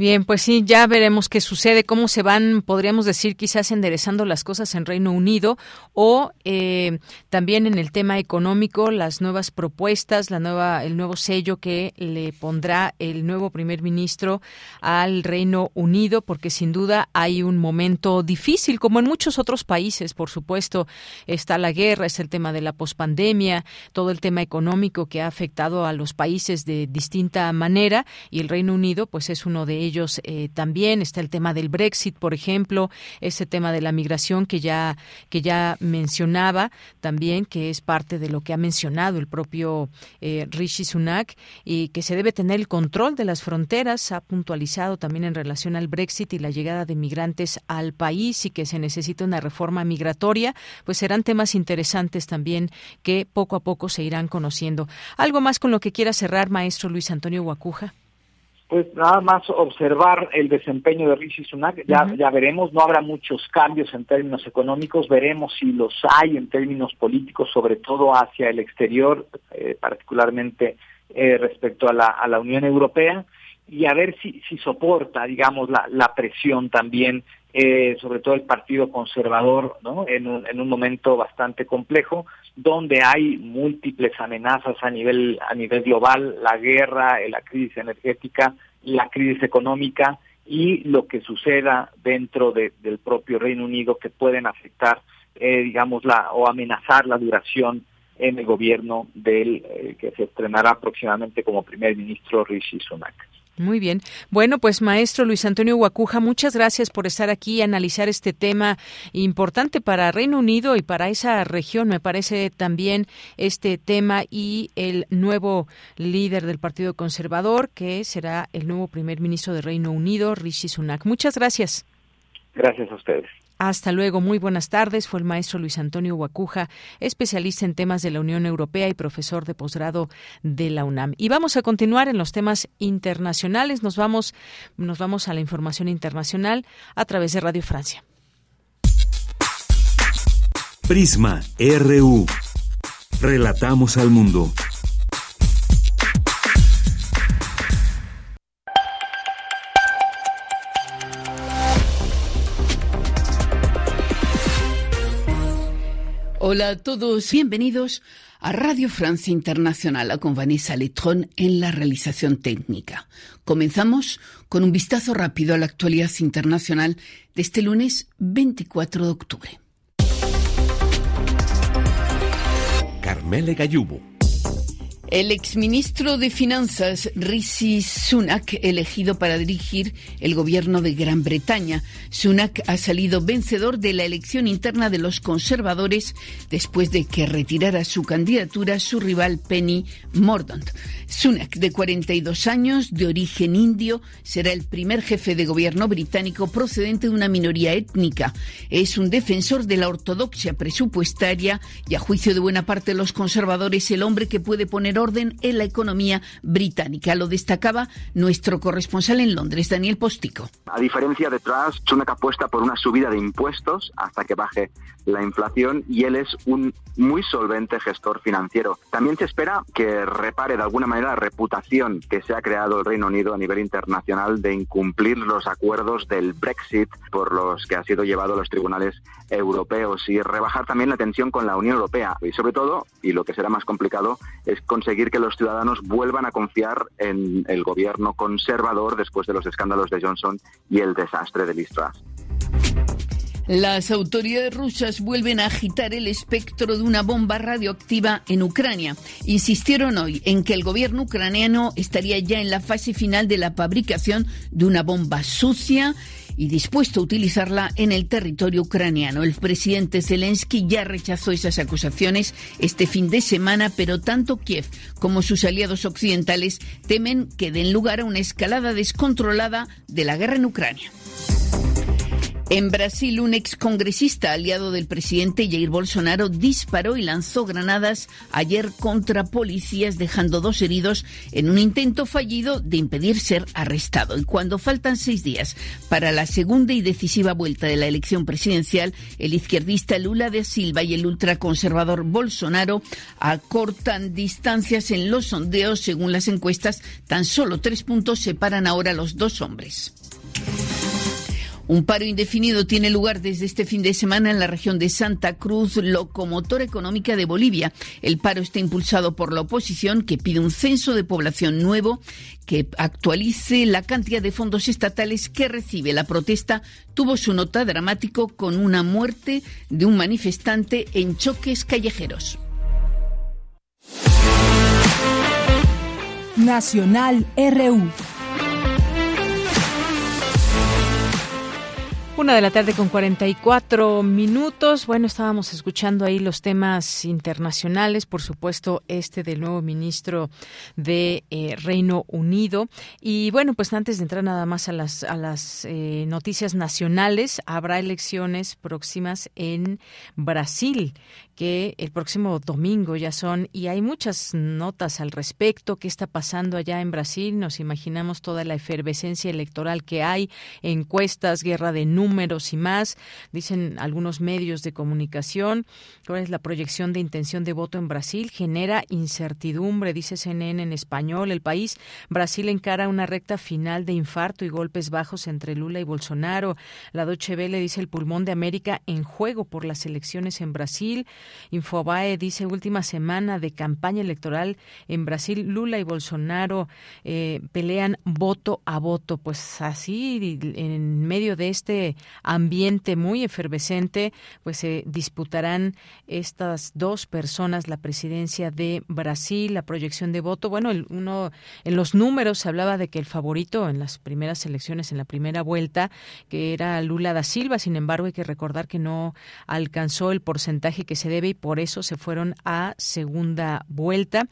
Bien, pues sí, ya veremos qué sucede, cómo se van, podríamos decir, quizás enderezando las cosas en Reino Unido o eh, también en el tema económico, las nuevas propuestas, la nueva, el nuevo sello que le pondrá el nuevo primer ministro al Reino Unido, porque sin duda hay un momento difícil, como en muchos otros países, por supuesto, está la guerra, es el tema de la pospandemia, todo el tema económico que ha afectado a los países de distinta manera y el Reino Unido, pues es uno de ellos eh, también. Está el tema del Brexit, por ejemplo, ese tema de la migración que ya, que ya mencionaba también, que es parte de lo que ha mencionado el propio eh, Rishi Sunak y que se debe tener el control de las fronteras. Ha puntualizado también en relación al Brexit y la llegada de migrantes al país y que se necesita una reforma migratoria. Pues serán temas interesantes también que poco a poco se irán conociendo. ¿Algo más con lo que quiera cerrar, maestro Luis Antonio Guacuja? Pues nada más observar el desempeño de Rishi Sunak, ya, ya veremos, no habrá muchos cambios en términos económicos, veremos si los hay en términos políticos, sobre todo hacia el exterior, eh, particularmente eh, respecto a la, a la Unión Europea, y a ver si, si soporta, digamos, la, la presión también, eh, sobre todo el Partido Conservador, ¿no? En un, en un momento bastante complejo, donde hay múltiples amenazas a nivel, a nivel global, la guerra, la crisis energética, la crisis económica y lo que suceda dentro del propio Reino Unido que pueden afectar, eh, digamos, la, o amenazar la duración en el gobierno del eh, que se estrenará próximamente como primer ministro Rishi Sunak. Muy bien. Bueno, pues maestro Luis Antonio Guacuja, muchas gracias por estar aquí y analizar este tema importante para Reino Unido y para esa región. Me parece también este tema y el nuevo líder del Partido Conservador, que será el nuevo primer ministro de Reino Unido, Rishi Sunak. Muchas gracias. Gracias a ustedes. Hasta luego, muy buenas tardes. Fue el maestro Luis Antonio Guacuja, especialista en temas de la Unión Europea y profesor de posgrado de la UNAM. Y vamos a continuar en los temas internacionales. Nos vamos, nos vamos a la información internacional a través de Radio Francia. Prisma RU. Relatamos al mundo. Hola a todos, bienvenidos a Radio Francia Internacional con Vanessa Letrón en la realización técnica. Comenzamos con un vistazo rápido a la actualidad internacional de este lunes 24 de octubre. Carmele Gallubo. El exministro de Finanzas, Rishi Sunak, elegido para dirigir el gobierno de Gran Bretaña. Sunak ha salido vencedor de la elección interna de los conservadores después de que retirara su candidatura su rival Penny Mordaunt. Sunak, de 42 años, de origen indio, será el primer jefe de gobierno británico procedente de una minoría étnica. Es un defensor de la ortodoxia presupuestaria y, a juicio de buena parte de los conservadores, el hombre que puede poner orden en la economía británica. Lo destacaba nuestro corresponsal en Londres, Daniel Postico. A diferencia de Truss, Sunak apuesta por una subida de impuestos hasta que baje la inflación y él es un muy solvente gestor financiero. También se espera que repare de alguna manera la reputación que se ha creado el Reino Unido a nivel internacional de incumplir los acuerdos del Brexit por los que ha sido llevado a los tribunales europeos y rebajar también la tensión con la Unión Europea. Y sobre todo, y lo que será más complicado, es conseguir que los ciudadanos vuelvan a confiar en el gobierno conservador después de los escándalos de Johnson y el desastre de Liz. Las autoridades rusas vuelven a agitar el espectro de una bomba radioactiva en Ucrania. Insistieron hoy en que el gobierno ucraniano estaría ya en la fase final de la fabricación de una bomba sucia y dispuesto a utilizarla en el territorio ucraniano. El presidente Zelensky ya rechazó esas acusaciones este fin de semana, pero tanto Kiev como sus aliados occidentales temen que den lugar a una escalada descontrolada de la guerra en Ucrania. En Brasil, un excongresista aliado del presidente Jair Bolsonaro disparó y lanzó granadas ayer contra policías, dejando dos heridos en un intento fallido de impedir ser arrestado. Y cuando faltan seis días para la segunda y decisiva vuelta de la elección presidencial, el izquierdista Lula de Silva y el ultraconservador Bolsonaro acortan distancias en los sondeos. Según las encuestas, tan solo tres puntos separan ahora a los dos hombres. Un paro indefinido tiene lugar desde este fin de semana en la región de Santa Cruz, locomotora económica de Bolivia. El paro está impulsado por la oposición que pide un censo de población nuevo que actualice la cantidad de fondos estatales que recibe. La protesta tuvo su nota dramático con una muerte de un manifestante en choques callejeros. Nacional RU. Una de la tarde con 44 minutos. Bueno, estábamos escuchando ahí los temas internacionales, por supuesto, este del nuevo ministro de eh, Reino Unido. Y bueno, pues antes de entrar nada más a las, a las eh, noticias nacionales, habrá elecciones próximas en Brasil que el próximo domingo ya son y hay muchas notas al respecto qué está pasando allá en Brasil. Nos imaginamos toda la efervescencia electoral que hay encuestas guerra de números y más dicen algunos medios de comunicación. Cuál es la proyección de intención de voto en Brasil genera incertidumbre dice CNN en español. El país Brasil encara una recta final de infarto y golpes bajos entre Lula y Bolsonaro. La Deutsche Welle dice el pulmón de América en juego por las elecciones en Brasil Infobae dice última semana de campaña electoral en Brasil, Lula y Bolsonaro eh, pelean voto a voto. Pues así, en medio de este ambiente muy efervescente, pues se disputarán estas dos personas la presidencia de Brasil, la proyección de voto. Bueno, el, uno en los números se hablaba de que el favorito en las primeras elecciones, en la primera vuelta, que era Lula da Silva. Sin embargo, hay que recordar que no alcanzó el porcentaje que se debe y por eso se fueron a segunda vuelta.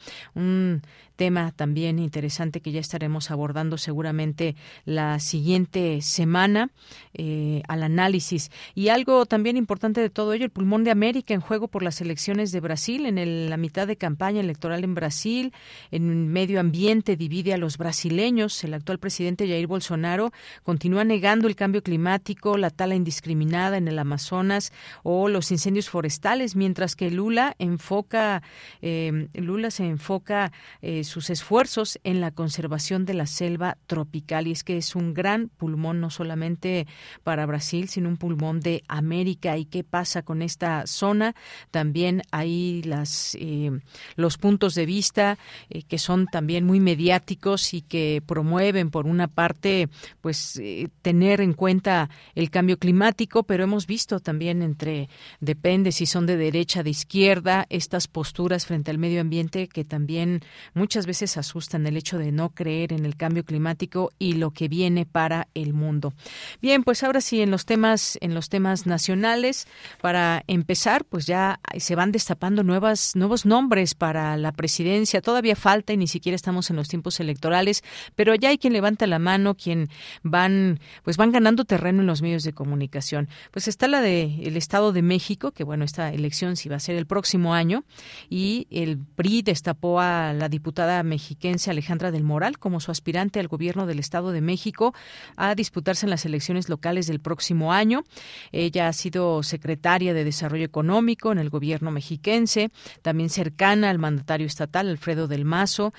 Tema también interesante que ya estaremos abordando seguramente la siguiente semana eh, al análisis. Y algo también importante de todo ello, el pulmón de América en juego por las elecciones de Brasil, en la mitad de campaña electoral en Brasil, en medio ambiente divide a los brasileños. El actual presidente Jair Bolsonaro continúa negando el cambio climático, la tala indiscriminada en el Amazonas o los incendios forestales, mientras que Lula enfoca, eh, Lula se enfoca eh, sus esfuerzos en la conservación de la selva tropical. Y es que es un gran pulmón no solamente para Brasil sino un pulmón de América. Y qué pasa con esta zona también hay las eh, los puntos de vista eh, que son también muy mediáticos y que promueven por una parte pues eh, tener en cuenta el cambio climático pero hemos visto también entre depende si son de derecha de izquierda estas posturas frente al medio ambiente que también muchas muchas veces asustan el hecho de no creer en el cambio climático y lo que viene para el mundo. Bien, pues ahora sí en los temas en los temas nacionales para empezar, pues ya se van destapando nuevas nuevos nombres para la presidencia. Todavía falta y ni siquiera estamos en los tiempos electorales, pero ya hay quien levanta la mano, quien van pues van ganando terreno en los medios de comunicación. Pues está la de el Estado de México, que bueno, esta elección sí va a ser el próximo año y el PRI destapó a la diputada mexiquense Alejandra del Moral como su aspirante al gobierno del Estado de México a disputarse en las elecciones locales del próximo año. Ella ha sido secretaria de Desarrollo Económico en el gobierno mexiquense, también cercana al mandatario estatal Alfredo del Mazo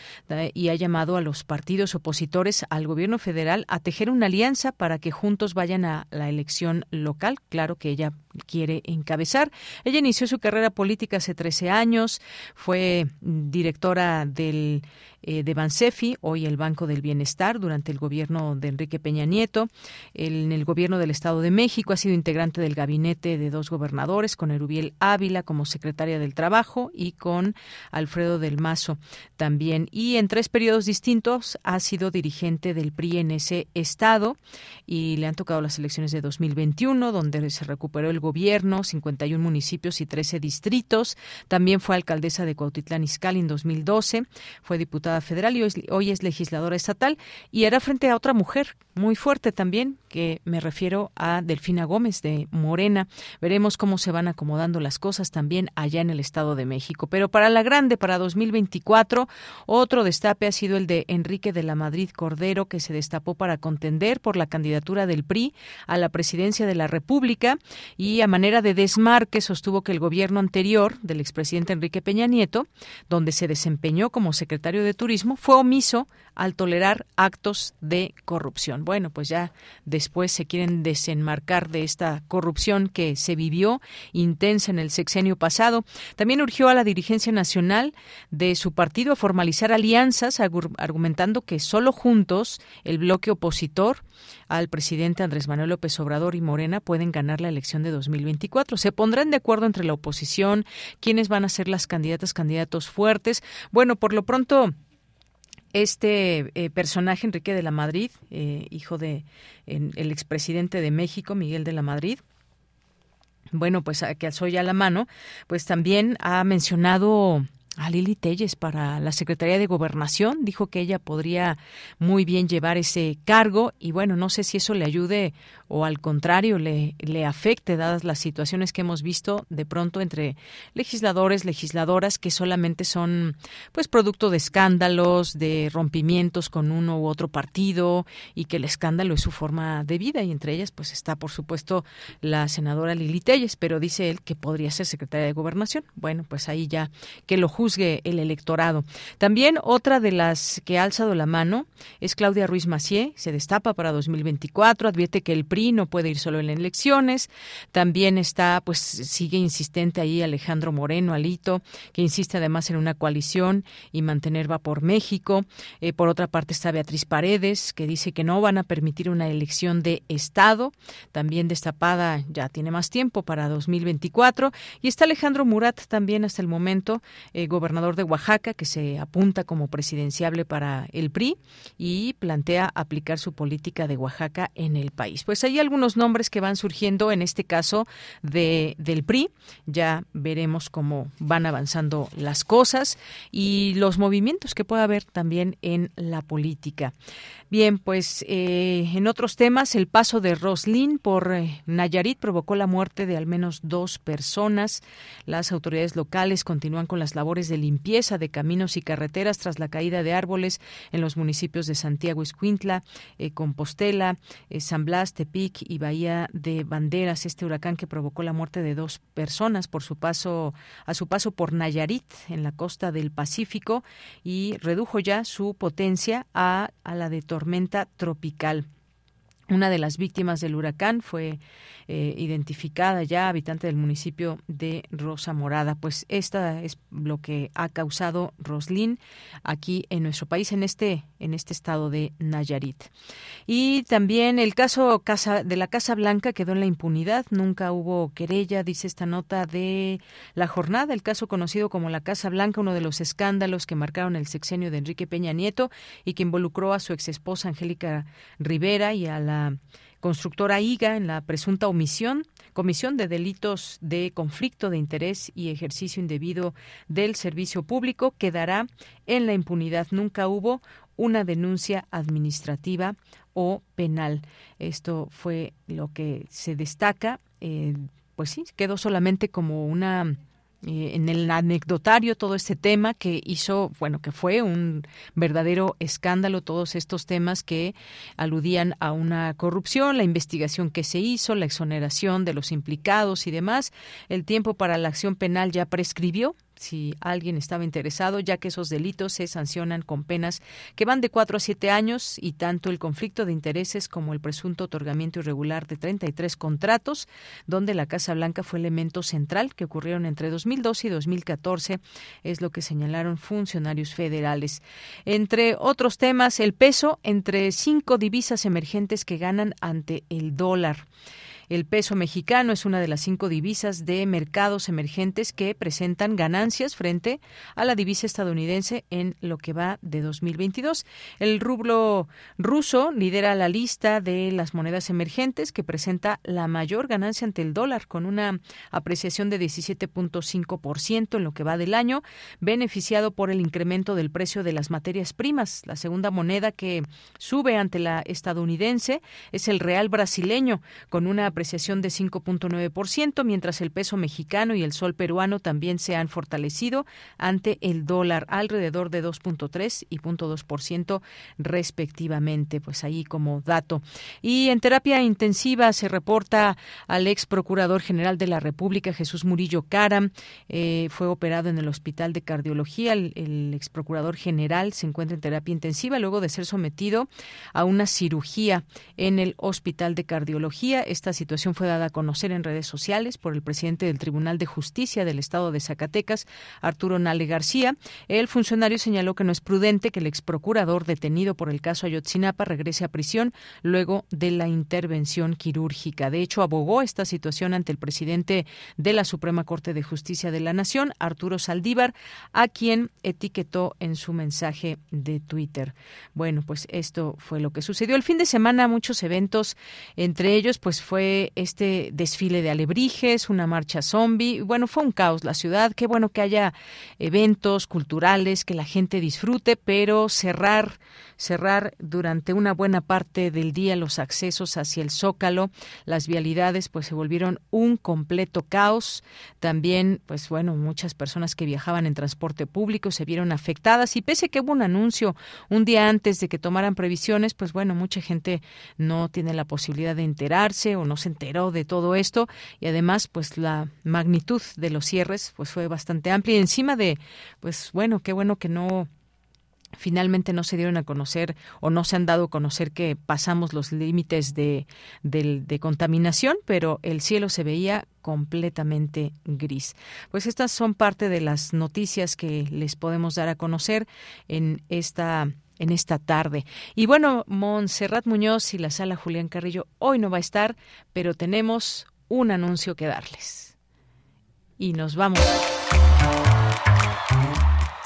y ha llamado a los partidos opositores al gobierno federal a tejer una alianza para que juntos vayan a la elección local. Claro que ella quiere encabezar. Ella inició su carrera política hace 13 años, fue directora del eh, de Bansefi, hoy el Banco del Bienestar, durante el gobierno de Enrique Peña Nieto. en el gobierno del Estado de México ha sido integrante del gabinete de dos gobernadores, con Erubiel Ávila como secretaria del Trabajo y con Alfredo del Mazo también. Y en tres periodos distintos ha sido dirigente del PRI en ese estado y le han tocado las elecciones de 2021, donde se recuperó el gobierno, 51 municipios y 13 distritos. También fue alcaldesa de Cuautitlán Izcalli en 2012. Fue diputada federal y hoy es legisladora estatal. Y era frente a otra mujer muy fuerte también, que me refiero a Delfina Gómez de Morena. Veremos cómo se van acomodando las cosas también allá en el Estado de México. Pero para la grande, para 2024, otro destape ha sido el de Enrique de la Madrid Cordero, que se destapó para contender por la candidatura del PRI a la presidencia de la República y a manera de desmarque sostuvo que el gobierno anterior del expresidente Enrique Peña Nieto, donde se desempeñó como secretario de Turismo, fue omiso al tolerar actos de corrupción. Bueno, pues ya después se quieren desenmarcar de esta corrupción que se vivió intensa en el sexenio pasado. También urgió a la dirigencia nacional de su partido a formalizar alianzas, argumentando que solo juntos el bloque opositor al presidente Andrés Manuel López Obrador y Morena pueden ganar la elección de 2024. Se pondrán de acuerdo entre la oposición, quiénes van a ser las candidatas, candidatos fuertes. Bueno, por lo pronto este eh, personaje, Enrique de la Madrid, eh, hijo de el expresidente de México, Miguel de la Madrid, bueno, pues que alzó ya la mano, pues también ha mencionado a Lili Telles para la Secretaría de Gobernación. Dijo que ella podría muy bien llevar ese cargo y bueno, no sé si eso le ayude o al contrario le, le afecte, dadas las situaciones que hemos visto de pronto entre legisladores, legisladoras que solamente son pues producto de escándalos, de rompimientos con uno u otro partido y que el escándalo es su forma de vida y entre ellas pues está por supuesto la senadora Lili Telles, pero dice él que podría ser secretaria de Gobernación. Bueno, pues ahí ya que lo juzgue el electorado. También otra de las que ha alzado la mano es Claudia Ruiz Macié, se destapa para 2024, advierte que el PRI no puede ir solo en elecciones. También está, pues sigue insistente ahí Alejandro Moreno, Alito, que insiste además en una coalición y mantener va por México. Eh, por otra parte está Beatriz Paredes, que dice que no van a permitir una elección de Estado. También destapada ya tiene más tiempo para 2024. Y está Alejandro Murat también hasta el momento, eh, gobernador de Oaxaca, que se apunta como presidenciable para el PRI y plantea aplicar su política de Oaxaca en el país. Pues hay algunos nombres que van surgiendo, en este caso de, del PRI. Ya veremos cómo van avanzando las cosas y los movimientos que pueda haber también en la política. Bien, pues eh, en otros temas, el paso de Roslin por eh, Nayarit provocó la muerte de al menos dos personas. Las autoridades locales continúan con las labores de limpieza de caminos y carreteras tras la caída de árboles en los municipios de Santiago Escuintla, eh, Compostela, San Blas, y Bahía de Banderas. Este huracán que provocó la muerte de dos personas por su paso a su paso por Nayarit en la costa del Pacífico y redujo ya su potencia a, a la de tormenta tropical. Una de las víctimas del huracán fue eh, identificada ya, habitante del municipio de Rosa Morada. Pues esta es lo que ha causado Roslin aquí en nuestro país, en este, en este estado de Nayarit. Y también el caso casa, de la Casa Blanca quedó en la impunidad. Nunca hubo querella, dice esta nota de la jornada. El caso conocido como la Casa Blanca, uno de los escándalos que marcaron el sexenio de Enrique Peña Nieto y que involucró a su exesposa Angélica Rivera y a la constructora IGA en la presunta omisión, comisión de delitos de conflicto de interés y ejercicio indebido del servicio público, quedará en la impunidad. Nunca hubo una denuncia administrativa o penal. Esto fue lo que se destaca. Eh, pues sí, quedó solamente como una eh, en el anecdotario todo este tema que hizo, bueno, que fue un verdadero escándalo, todos estos temas que aludían a una corrupción, la investigación que se hizo, la exoneración de los implicados y demás. El tiempo para la acción penal ya prescribió, si alguien estaba interesado, ya que esos delitos se sancionan con penas que van de cuatro a siete años y tanto el conflicto de intereses como el presunto otorgamiento irregular de 33 contratos, donde la Casa Blanca fue elemento central que ocurrieron entre 2012 y 2014, es lo que señalaron funcionarios federales. Entre otros temas, el peso entre cinco divisas emergentes que ganan ante el dólar. El peso mexicano es una de las cinco divisas de mercados emergentes que presentan ganancias frente a la divisa estadounidense en lo que va de 2022. El rublo ruso lidera la lista de las monedas emergentes que presenta la mayor ganancia ante el dólar con una apreciación de 17.5% en lo que va del año, beneficiado por el incremento del precio de las materias primas. La segunda moneda que sube ante la estadounidense es el real brasileño con una apreciación de 5.9%, mientras el peso mexicano y el sol peruano también se han fortalecido ante el dólar alrededor de 2.3 y 0.2% respectivamente, pues ahí como dato. Y en terapia intensiva se reporta al ex procurador general de la República, Jesús Murillo Caram, eh, fue operado en el Hospital de Cardiología. El, el ex procurador general se encuentra en terapia intensiva luego de ser sometido a una cirugía en el Hospital de Cardiología. Esta situación fue dada a conocer en redes sociales por el presidente del Tribunal de Justicia del Estado de Zacatecas, Arturo Nale García. El funcionario señaló que no es prudente que el ex procurador detenido por el caso Ayotzinapa regrese a prisión luego de la intervención quirúrgica. De hecho, abogó esta situación ante el presidente de la Suprema Corte de Justicia de la Nación, Arturo Saldívar, a quien etiquetó en su mensaje de Twitter. Bueno, pues esto fue lo que sucedió. El fin de semana muchos eventos, entre ellos pues fue este desfile de alebrijes, una marcha zombie. Bueno, fue un caos la ciudad. Qué bueno que haya eventos culturales, que la gente disfrute, pero cerrar cerrar durante una buena parte del día los accesos hacia el Zócalo, las vialidades pues se volvieron un completo caos. También, pues bueno, muchas personas que viajaban en transporte público se vieron afectadas. Y pese que hubo un anuncio un día antes de que tomaran previsiones, pues bueno, mucha gente no tiene la posibilidad de enterarse o no se enteró de todo esto. Y además pues la magnitud de los cierres pues fue bastante amplia. Y encima de pues bueno, qué bueno que no finalmente no se dieron a conocer o no se han dado a conocer que pasamos los límites de, de, contaminación, pero el cielo se veía completamente gris. Pues estas son parte de las noticias que les podemos dar a conocer en esta en esta tarde. Y bueno, Montserrat Muñoz y la sala Julián Carrillo hoy no va a estar, pero tenemos un anuncio que darles. Y nos vamos.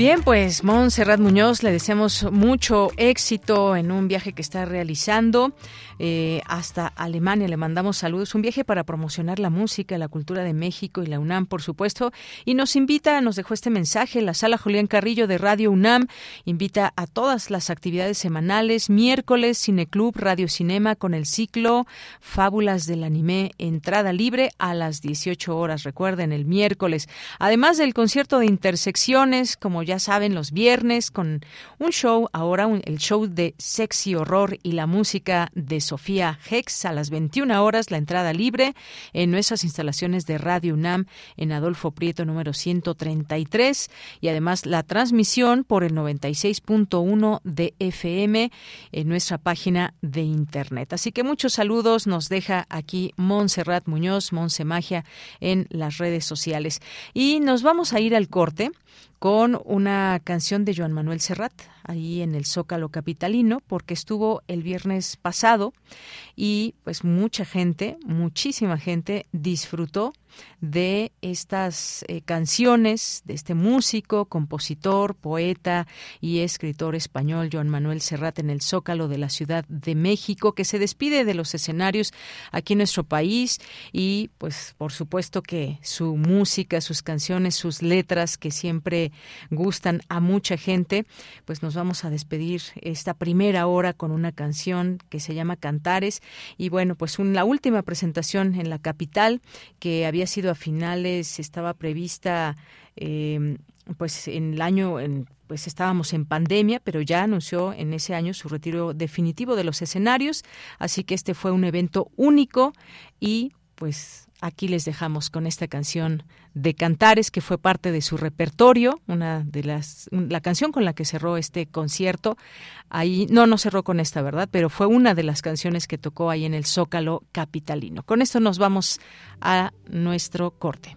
Bien, pues Montserrat Muñoz, le deseamos mucho éxito en un viaje que está realizando eh, hasta Alemania. Le mandamos saludos. Un viaje para promocionar la música, la cultura de México y la UNAM, por supuesto. Y nos invita, nos dejó este mensaje, la sala Julián Carrillo de Radio UNAM invita a todas las actividades semanales, miércoles, Cineclub, Radio Cinema con el ciclo Fábulas del Anime, entrada libre a las 18 horas. Recuerden, el miércoles. Además del concierto de intersecciones, como ya saben, los viernes con un show, ahora el show de sexy horror y la música de Sofía Hex a las 21 horas, la entrada libre en nuestras instalaciones de Radio UNAM en Adolfo Prieto número 133 y además la transmisión por el 96.1 de FM en nuestra página de internet. Así que muchos saludos nos deja aquí Montserrat Muñoz, Monse Magia en las redes sociales. Y nos vamos a ir al corte con una canción de Joan Manuel Serrat, ahí en el Zócalo Capitalino, porque estuvo el viernes pasado y pues mucha gente, muchísima gente disfrutó de estas eh, canciones de este músico, compositor, poeta y escritor español Joan Manuel Serrat en el Zócalo de la Ciudad de México, que se despide de los escenarios aquí en nuestro país. Y pues por supuesto que su música, sus canciones, sus letras que siempre gustan a mucha gente, pues nos vamos a despedir esta primera hora con una canción que se llama Cantares. Y bueno, pues la última presentación en la capital que había sido a finales, estaba prevista eh, pues en el año en pues estábamos en pandemia, pero ya anunció en ese año su retiro definitivo de los escenarios, así que este fue un evento único y pues aquí les dejamos con esta canción de Cantares que fue parte de su repertorio, una de las la canción con la que cerró este concierto. Ahí no no cerró con esta, ¿verdad? Pero fue una de las canciones que tocó ahí en el Zócalo capitalino. Con esto nos vamos a nuestro corte.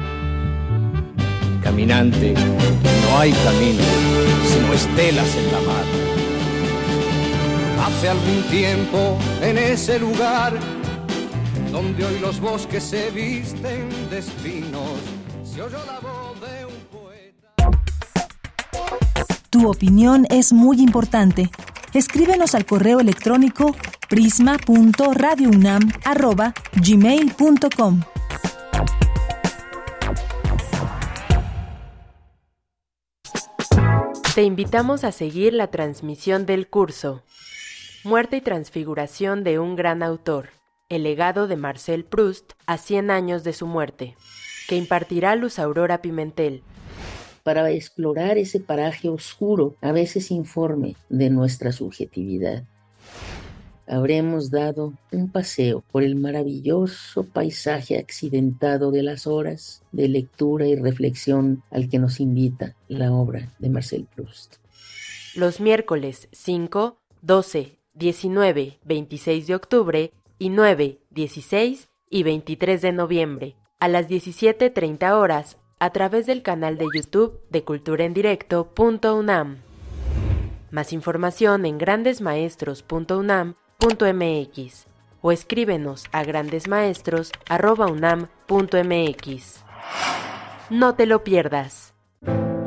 No hay camino, sino estelas en la mar. Hace algún tiempo en ese lugar donde hoy los bosques se visten de espinos, se oyó la voz de un poeta. Tu opinión es muy importante. Escríbenos al correo electrónico prisma.radiounam@gmail.com. Te invitamos a seguir la transmisión del curso Muerte y transfiguración de un gran autor, el legado de Marcel Proust a 100 años de su muerte, que impartirá Luz Aurora Pimentel. Para explorar ese paraje oscuro, a veces informe de nuestra subjetividad habremos dado un paseo por el maravilloso paisaje accidentado de las horas de lectura y reflexión al que nos invita la obra de Marcel Proust. Los miércoles 5, 12, 19, 26 de octubre y 9, 16 y 23 de noviembre a las 17.30 horas a través del canal de YouTube de culturaendirecto.unam. Más información en grandesmaestros.unam mx o escríbenos a grandesmaestros.unam.mx. No te lo pierdas.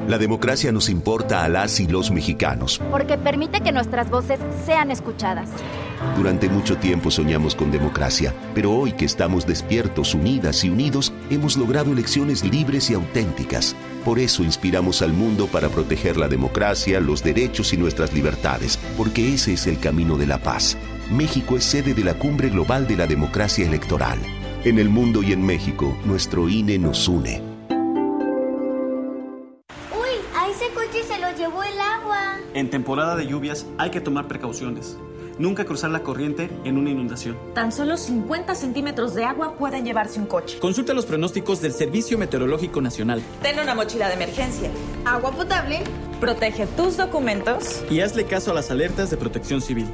La democracia nos importa a las y los mexicanos. Porque permite que nuestras voces sean escuchadas. Durante mucho tiempo soñamos con democracia, pero hoy que estamos despiertos, unidas y unidos, hemos logrado elecciones libres y auténticas. Por eso inspiramos al mundo para proteger la democracia, los derechos y nuestras libertades, porque ese es el camino de la paz. México es sede de la Cumbre Global de la Democracia Electoral. En el mundo y en México, nuestro INE nos une. Uy, a ese coche se lo llevó el agua. En temporada de lluvias hay que tomar precauciones. Nunca cruzar la corriente en una inundación. Tan solo 50 centímetros de agua pueden llevarse un coche. Consulta los pronósticos del Servicio Meteorológico Nacional. Ten una mochila de emergencia. Agua potable. Protege tus documentos. Y hazle caso a las alertas de protección civil.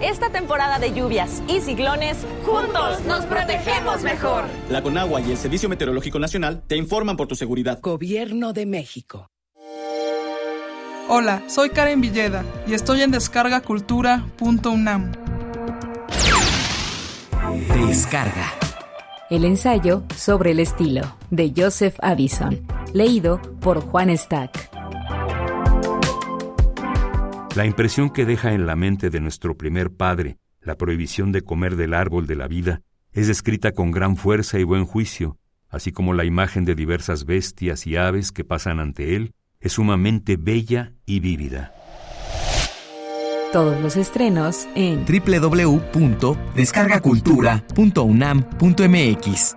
Esta temporada de lluvias y ciclones, juntos nos protegemos mejor. La Conagua y el Servicio Meteorológico Nacional te informan por tu seguridad. Gobierno de México. Hola, soy Karen Villeda y estoy en descargacultura.unam. Descarga. El ensayo sobre el estilo de Joseph Addison, leído por Juan Stack. La impresión que deja en la mente de nuestro primer padre la prohibición de comer del árbol de la vida es descrita con gran fuerza y buen juicio, así como la imagen de diversas bestias y aves que pasan ante él es sumamente bella y vívida. Todos los estrenos en www.descargacultura.unam.mx.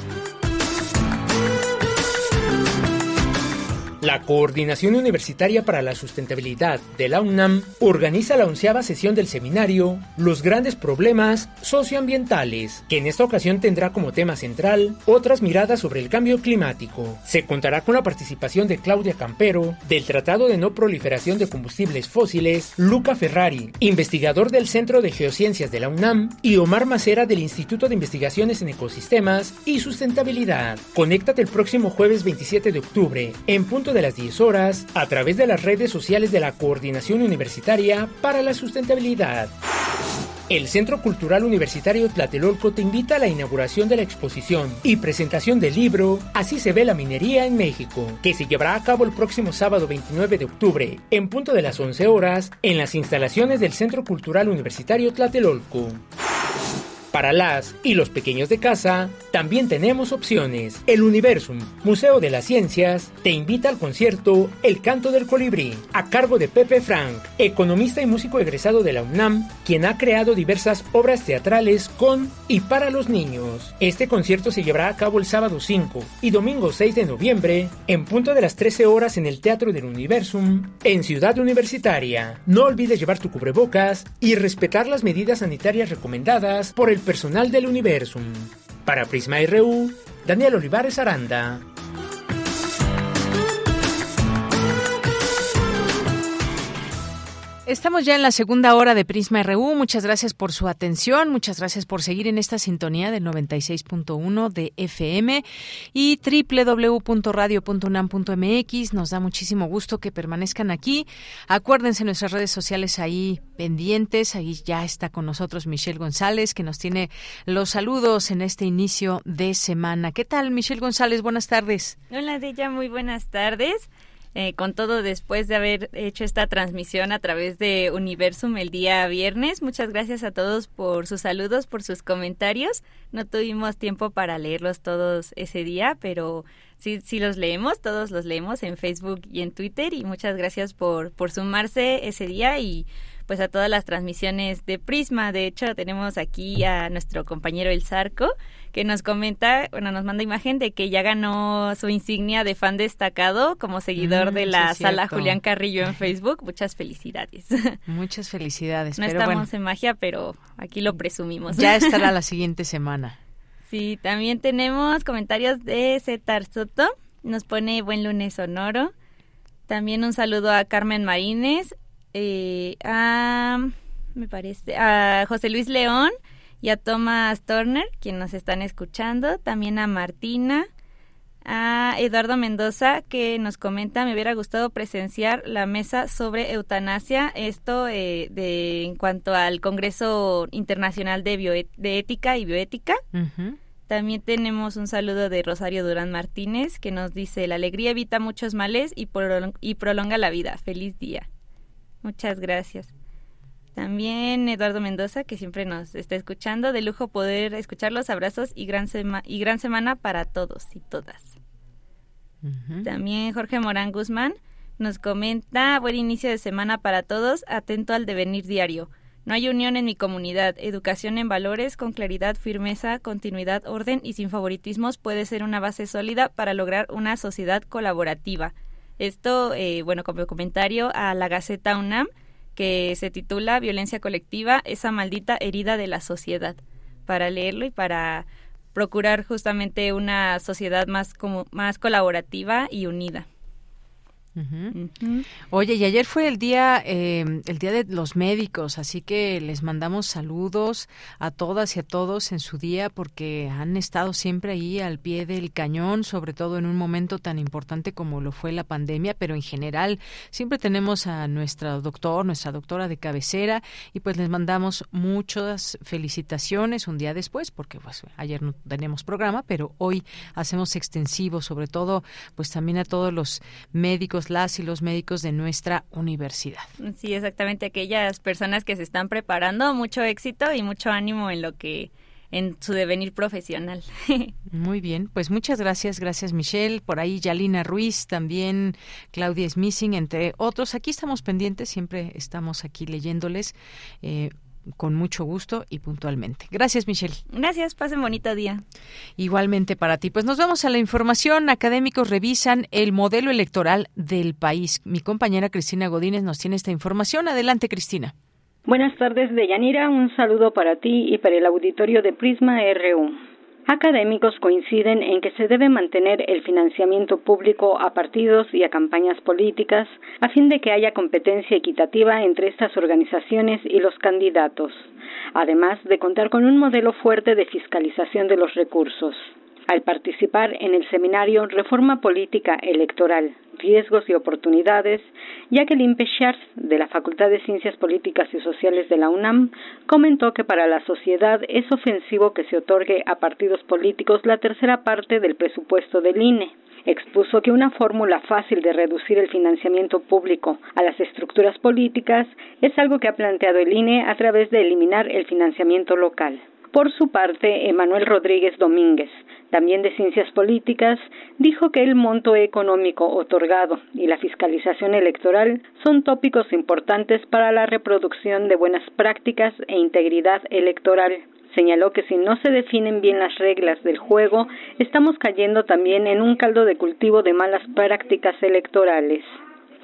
La Coordinación Universitaria para la Sustentabilidad de la UNAM organiza la onceava sesión del seminario Los grandes problemas socioambientales, que en esta ocasión tendrá como tema central otras miradas sobre el cambio climático. Se contará con la participación de Claudia Campero, del Tratado de No Proliferación de Combustibles Fósiles, Luca Ferrari, investigador del Centro de Geociencias de la UNAM, y Omar Macera del Instituto de Investigaciones en Ecosistemas y Sustentabilidad. Conéctate el próximo jueves 27 de octubre, en punto de las 10 horas a través de las redes sociales de la Coordinación Universitaria para la Sustentabilidad. El Centro Cultural Universitario Tlatelolco te invita a la inauguración de la exposición y presentación del libro Así se ve la minería en México, que se llevará a cabo el próximo sábado 29 de octubre, en punto de las 11 horas, en las instalaciones del Centro Cultural Universitario Tlatelolco. Para las y los pequeños de casa, también tenemos opciones. El Universum, Museo de las Ciencias, te invita al concierto El Canto del Colibrí, a cargo de Pepe Frank, economista y músico egresado de la UNAM, quien ha creado diversas obras teatrales con y para los niños. Este concierto se llevará a cabo el sábado 5 y domingo 6 de noviembre, en punto de las 13 horas en el Teatro del Universum, en Ciudad Universitaria. No olvides llevar tu cubrebocas y respetar las medidas sanitarias recomendadas por el personal del Universum. Para Prisma RU, Daniel Olivares Aranda. Estamos ya en la segunda hora de Prisma RU. Muchas gracias por su atención. Muchas gracias por seguir en esta sintonía del 96.1 de FM y www.radio.unam.mx. Nos da muchísimo gusto que permanezcan aquí. Acuérdense nuestras redes sociales ahí pendientes. Ahí ya está con nosotros Michelle González, que nos tiene los saludos en este inicio de semana. ¿Qué tal, Michelle González? Buenas tardes. Hola, Deya. Muy buenas tardes. Eh, con todo después de haber hecho esta transmisión a través de Universum el día viernes. Muchas gracias a todos por sus saludos, por sus comentarios. No tuvimos tiempo para leerlos todos ese día, pero sí, sí los leemos, todos los leemos en Facebook y en Twitter y muchas gracias por, por sumarse ese día y pues a todas las transmisiones de Prisma. De hecho, tenemos aquí a nuestro compañero El Zarco, que nos comenta, bueno, nos manda imagen de que ya ganó su insignia de fan destacado como seguidor Mm, de sí, la sala. Julián Carrillo en Facebook. Muchas felicidades. Muchas felicidades. No pero estamos bueno, en magia, pero aquí lo presumimos. ya estará la siguiente semana. Sí, también tenemos comentarios de Zetar Soto. Nos pone buen lunes sonoro. También un saludo a Carmen Marínez, eh, a, me parece, a José Luis León y a Thomas Turner, quien nos están escuchando. También a Martina, a Eduardo Mendoza, que nos comenta, me hubiera gustado presenciar la mesa sobre eutanasia, esto eh, de en cuanto al Congreso Internacional de, Bioé- de Ética y Bioética. También tenemos un saludo de Rosario Durán Martínez que nos dice, la alegría evita muchos males y, y prolonga la vida. Feliz día. Muchas gracias. También Eduardo Mendoza, que siempre nos está escuchando. De lujo poder escuchar los abrazos y gran, sema- y gran semana para todos y todas. También Jorge Morán Guzmán nos comenta, buen inicio de semana para todos, atento al devenir diario. No hay unión en mi comunidad. Educación en valores con claridad, firmeza, continuidad, orden y sin favoritismos puede ser una base sólida para lograr una sociedad colaborativa. Esto, eh, bueno, como comentario a la Gaceta UNAM, que se titula Violencia colectiva, esa maldita herida de la sociedad. Para leerlo y para procurar justamente una sociedad más como más colaborativa y unida. Ujú. Oye, y ayer fue el día, eh, el día de los médicos, así que les mandamos saludos a todas y a todos en su día porque han estado siempre ahí al pie del cañón, sobre todo en un momento tan importante como lo fue la pandemia, pero en general siempre tenemos a nuestra doctor, nuestra doctora de cabecera y pues les mandamos muchas felicitaciones un día después porque pues ayer no tenemos programa, pero hoy hacemos extensivo, sobre todo pues también a todos los médicos, las y los médicos de nuestra universidad. Sí, exactamente. Aquellas personas que se están preparando, mucho éxito y mucho ánimo en lo que en su devenir profesional. Muy bien, pues muchas gracias, gracias Michelle, por ahí Yalina Ruiz, también Claudia Smissing, entre otros. Aquí estamos pendientes, siempre estamos aquí leyéndoles. Eh, con mucho gusto y puntualmente. Gracias, Michelle. Gracias, pasen bonito día. Igualmente para ti. Pues nos vamos a la información. Académicos revisan el modelo electoral del país. Mi compañera Cristina Godínez nos tiene esta información. Adelante, Cristina. Buenas tardes, Deyanira. Un saludo para ti y para el auditorio de Prisma RU. Académicos coinciden en que se debe mantener el financiamiento público a partidos y a campañas políticas a fin de que haya competencia equitativa entre estas organizaciones y los candidatos, además de contar con un modelo fuerte de fiscalización de los recursos. Al participar en el seminario Reforma Política Electoral, Riesgos y Oportunidades, Jacqueline Pechard, de la Facultad de Ciencias Políticas y Sociales de la UNAM, comentó que para la sociedad es ofensivo que se otorgue a partidos políticos la tercera parte del presupuesto del INE. Expuso que una fórmula fácil de reducir el financiamiento público a las estructuras políticas es algo que ha planteado el INE a través de eliminar el financiamiento local. Por su parte, Emanuel Rodríguez Domínguez, también de Ciencias Políticas, dijo que el monto económico otorgado y la fiscalización electoral son tópicos importantes para la reproducción de buenas prácticas e integridad electoral. Señaló que si no se definen bien las reglas del juego, estamos cayendo también en un caldo de cultivo de malas prácticas electorales.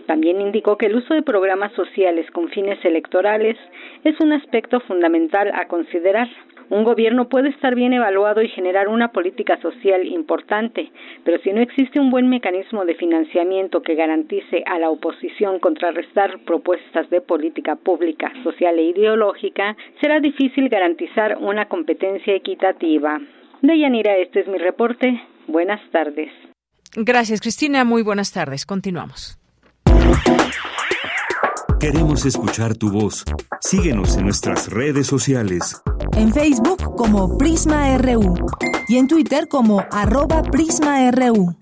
También indicó que el uso de programas sociales con fines electorales es un aspecto fundamental a considerar. Un gobierno puede estar bien evaluado y generar una política social importante, pero si no existe un buen mecanismo de financiamiento que garantice a la oposición contrarrestar propuestas de política pública, social e ideológica, será difícil garantizar una competencia equitativa. Deyanira, este es mi reporte. Buenas tardes. Gracias, Cristina. Muy buenas tardes. Continuamos. Queremos escuchar tu voz. Síguenos en nuestras redes sociales. En Facebook como Prisma RU y en Twitter como arroba PrismaRU.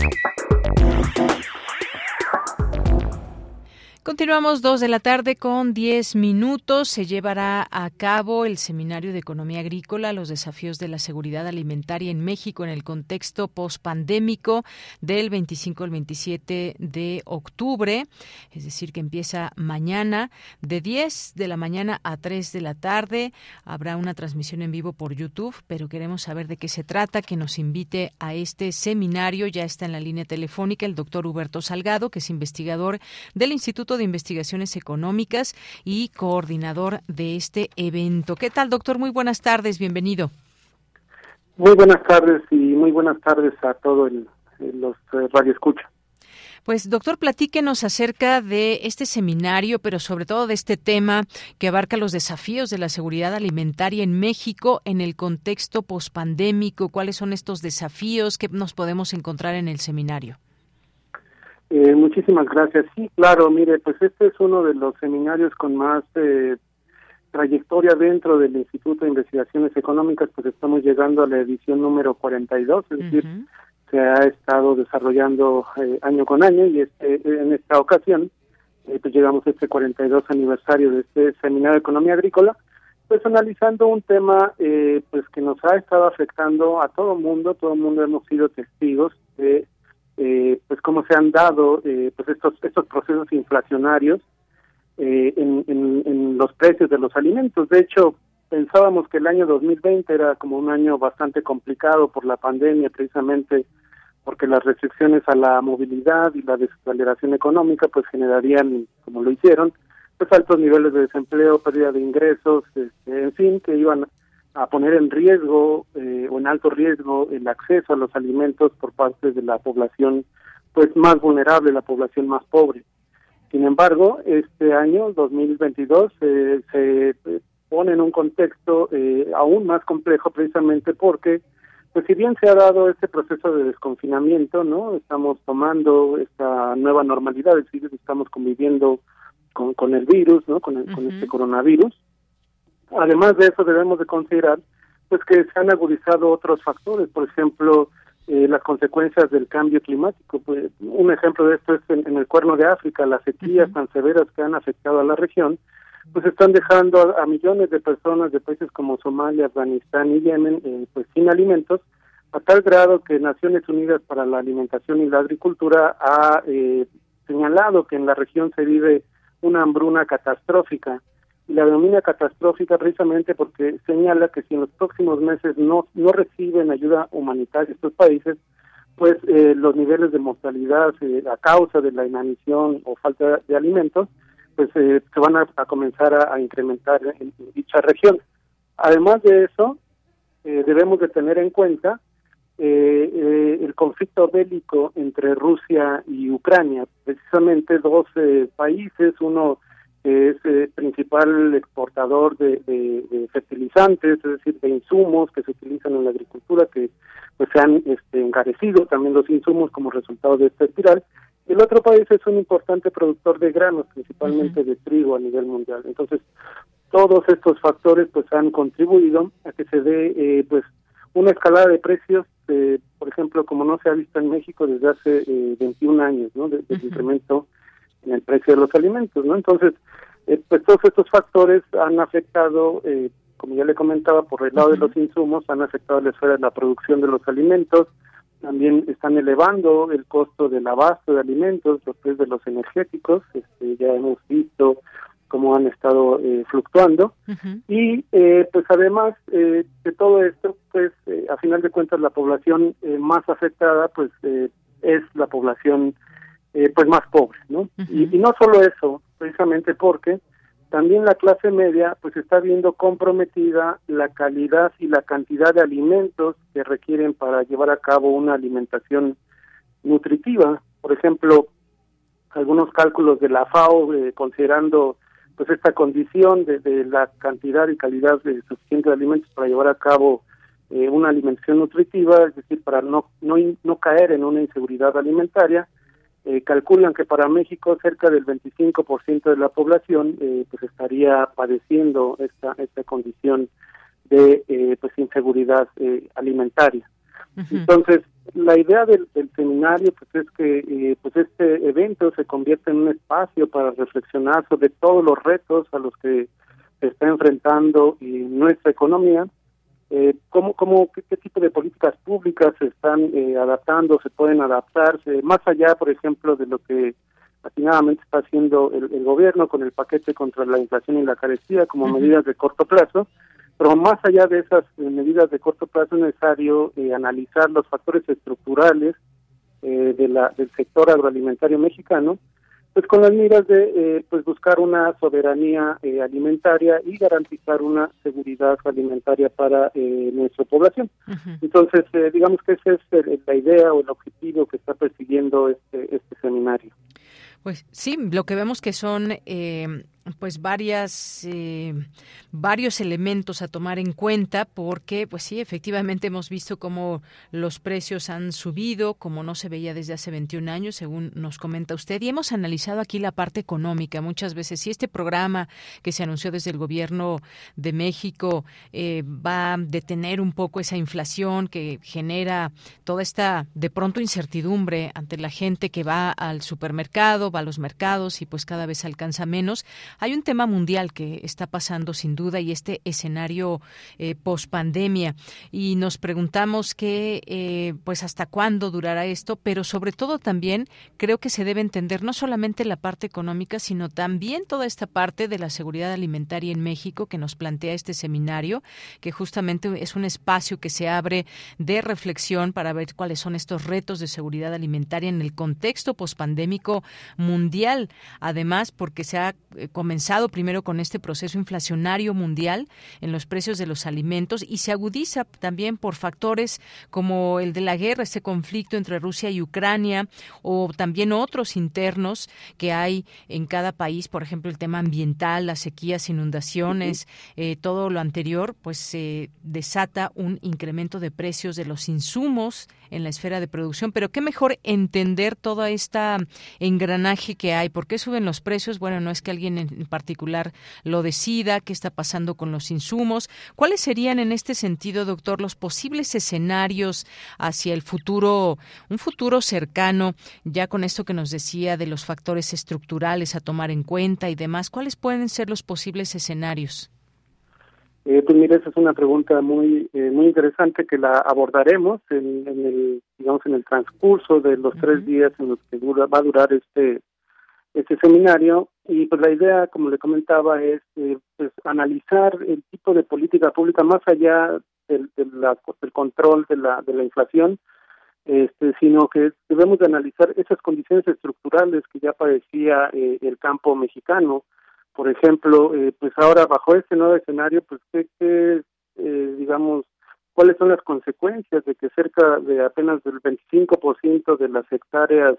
Continuamos dos de la tarde con diez minutos. Se llevará a cabo el Seminario de Economía Agrícola, los desafíos de la seguridad alimentaria en México en el contexto pospandémico del 25 al 27 de octubre. Es decir, que empieza mañana de 10 de la mañana a 3 de la tarde. Habrá una transmisión en vivo por YouTube, pero queremos saber de qué se trata, que nos invite a este seminario. Ya está en la línea telefónica el doctor Huberto Salgado, que es investigador del Instituto de Investigaciones Económicas y coordinador de este evento. ¿Qué tal, doctor? Muy buenas tardes, bienvenido. Muy buenas tardes y muy buenas tardes a todos los eh, radioescuchas. Pues doctor, platíquenos acerca de este seminario, pero sobre todo de este tema que abarca los desafíos de la seguridad alimentaria en México en el contexto pospandémico. ¿Cuáles son estos desafíos que nos podemos encontrar en el seminario? Eh, muchísimas gracias. Sí, claro, mire, pues este es uno de los seminarios con más eh, trayectoria dentro del Instituto de Investigaciones Económicas, pues estamos llegando a la edición número 42, es decir, se ha estado desarrollando eh, año con año y este, en esta ocasión pues llegamos a este 42 aniversario de este seminario de economía agrícola, pues analizando un tema pues que nos ha estado afectando a todo el mundo, todo el mundo hemos sido testigos de eh, pues cómo se han dado eh, pues estos estos procesos inflacionarios eh, en, en, los precios de los alimentos. De hecho, pensábamos que el año 2020 era como un año bastante complicado por la pandemia, precisamente porque las restricciones a la movilidad y la desaceleración económica pues generarían, como lo hicieron, pues altos niveles de desempleo, pérdida de ingresos, este, en fin, que iban a poner en riesgo eh, o en alto riesgo el acceso a los alimentos por parte de la población pues más vulnerable, la población más pobre. Sin embargo, este año 2022 eh, se eh, pone en un contexto eh, aún más complejo precisamente porque pues si bien se ha dado este proceso de desconfinamiento, ¿no? Estamos tomando esta nueva normalidad, es decir, estamos conviviendo con, con el virus, ¿no? Con, con este coronavirus Además de eso debemos de considerar pues que se han agudizado otros factores, por ejemplo, eh, las consecuencias del cambio climático. Pues, un ejemplo de esto es en, el Cuerno de África, las sequías tan severas que han afectado a la región, pues están dejando a, millones de personas de países como Somalia, Afganistán y Yemen eh, pues sin alimentos, a tal grado que Naciones Unidas para la Alimentación y la Agricultura ha eh, señalado que en la región se vive una hambruna catastrófica la denomina catastrófica precisamente porque señala que si en los próximos meses no, no reciben ayuda humanitaria estos países, pues eh, los niveles de mortalidad eh, a causa de la inanición o falta de alimentos, pues eh, se van a, comenzar a, incrementar en, dicha región. Además de eso, debemos de tener en cuenta el conflicto bélico entre Rusia y Ucrania, precisamente dos países, uno que es el principal exportador de, fertilizantes, es decir, de insumos que se utilizan en la agricultura, que pues se han este, encarecido también los insumos como resultado de esta espiral. El otro país es un importante productor de granos, principalmente de trigo a nivel mundial. Entonces, todos estos factores pues han contribuido a que se dé eh, pues una escalada de precios, por ejemplo, como no se ha visto en México desde hace eh, 21 años, ¿no? Del incremento en el precio de los alimentos, ¿no? Entonces, eh, pues todos estos factores han afectado, eh, como ya le comentaba, por el lado de los insumos, han afectado la esfera de la producción de los alimentos, también están elevando el costo del abasto de alimentos, los precios de los energéticos, este, ya hemos visto cómo han estado eh, fluctuando. Y pues además de todo esto pues a final de cuentas la población más afectada pues es la población eh, pues más pobres, ¿no? y, no solo eso, precisamente porque también la clase media pues está viendo comprometida la calidad y la cantidad de alimentos que requieren para llevar a cabo una alimentación nutritiva. Por ejemplo, algunos cálculos de la FAO eh, considerando pues esta condición de, la cantidad y calidad de suficiente de alimentos para llevar a cabo eh, una alimentación nutritiva, es decir, para no, no, no caer en una inseguridad alimentaria, eh, calculan que para México cerca del 25% de la población eh, pues estaría padeciendo esta esta condición de eh, pues inseguridad eh, alimentaria. Entonces, la idea del, seminario pues es que pues este evento se convierte en un espacio para reflexionar sobre todos los retos a los que se está enfrentando nuestra economía eh, cómo, cómo qué, tipo de políticas públicas se están eh, adaptando, se pueden adaptarse, más allá, por ejemplo, de lo que atinadamente está haciendo el, gobierno con el paquete contra la inflación y la carestía como medidas de corto plazo, pero más allá de esas eh, medidas de corto plazo es necesario eh, analizar los factores estructurales de la, del sector agroalimentario mexicano pues con las miras de eh, pues buscar una soberanía eh, alimentaria y garantizar una seguridad alimentaria para eh, nuestra población. Entonces, digamos que esa es la idea o el objetivo que está persiguiendo este, este seminario. Pues sí, lo que vemos que son pues varias eh, varios elementos a tomar en cuenta porque pues sí efectivamente hemos visto cómo los precios han subido como no se veía desde hace 21 años según nos comenta usted. Y hemos analizado aquí la parte económica. Muchas veces si este programa que se anunció desde el gobierno de México eh, va a detener un poco esa inflación que genera toda esta de pronto incertidumbre ante la gente que va al supermercado va a los mercados y pues cada vez alcanza menos hay un tema mundial que está pasando sin duda y este escenario eh, post pandemia y nos preguntamos que eh, pues hasta cuándo durará esto, pero sobre todo también creo que se debe entender no solamente la parte económica, sino también toda esta parte de la seguridad alimentaria en México que nos plantea este seminario, que justamente es un espacio que se abre de reflexión para ver cuáles son estos retos de seguridad alimentaria en el contexto pospandémico mundial. Además, porque se ha eh, comenzado primero con este proceso inflacionario mundial en los precios de los alimentos y se agudiza también por factores como el de la guerra, este conflicto entre Rusia y Ucrania o también otros internos que hay en cada país, por ejemplo, el tema ambiental, las sequías, inundaciones, eh, todo lo anterior, pues se desata un incremento de precios de los insumos en la esfera de producción. Pero qué mejor entender toda esta engranaje que hay. ¿Por qué suben los precios? Bueno, no es que alguien en particular lo decida, qué está pasando con los insumos. ¿Cuáles serían en este sentido, doctor, los posibles escenarios hacia el futuro, un futuro cercano, ya con esto que nos decía de los factores estructurales a tomar en cuenta y demás? ¿Cuáles pueden ser los posibles escenarios? Eh, pues mira, esa es una pregunta muy eh, muy interesante que la abordaremos en, el digamos en el transcurso de los tres días en los que dura, va a durar este este seminario y pues la idea, como le comentaba, es eh, pues analizar el tipo de política pública más allá del, del control de la, de la inflación, este, sino que debemos de analizar esas condiciones estructurales que ya padecía eh, el campo mexicano. Por ejemplo, eh, pues ahora bajo este nuevo escenario, pues qué, qué eh, digamos, cuáles son las consecuencias de que cerca de apenas del 25% de las hectáreas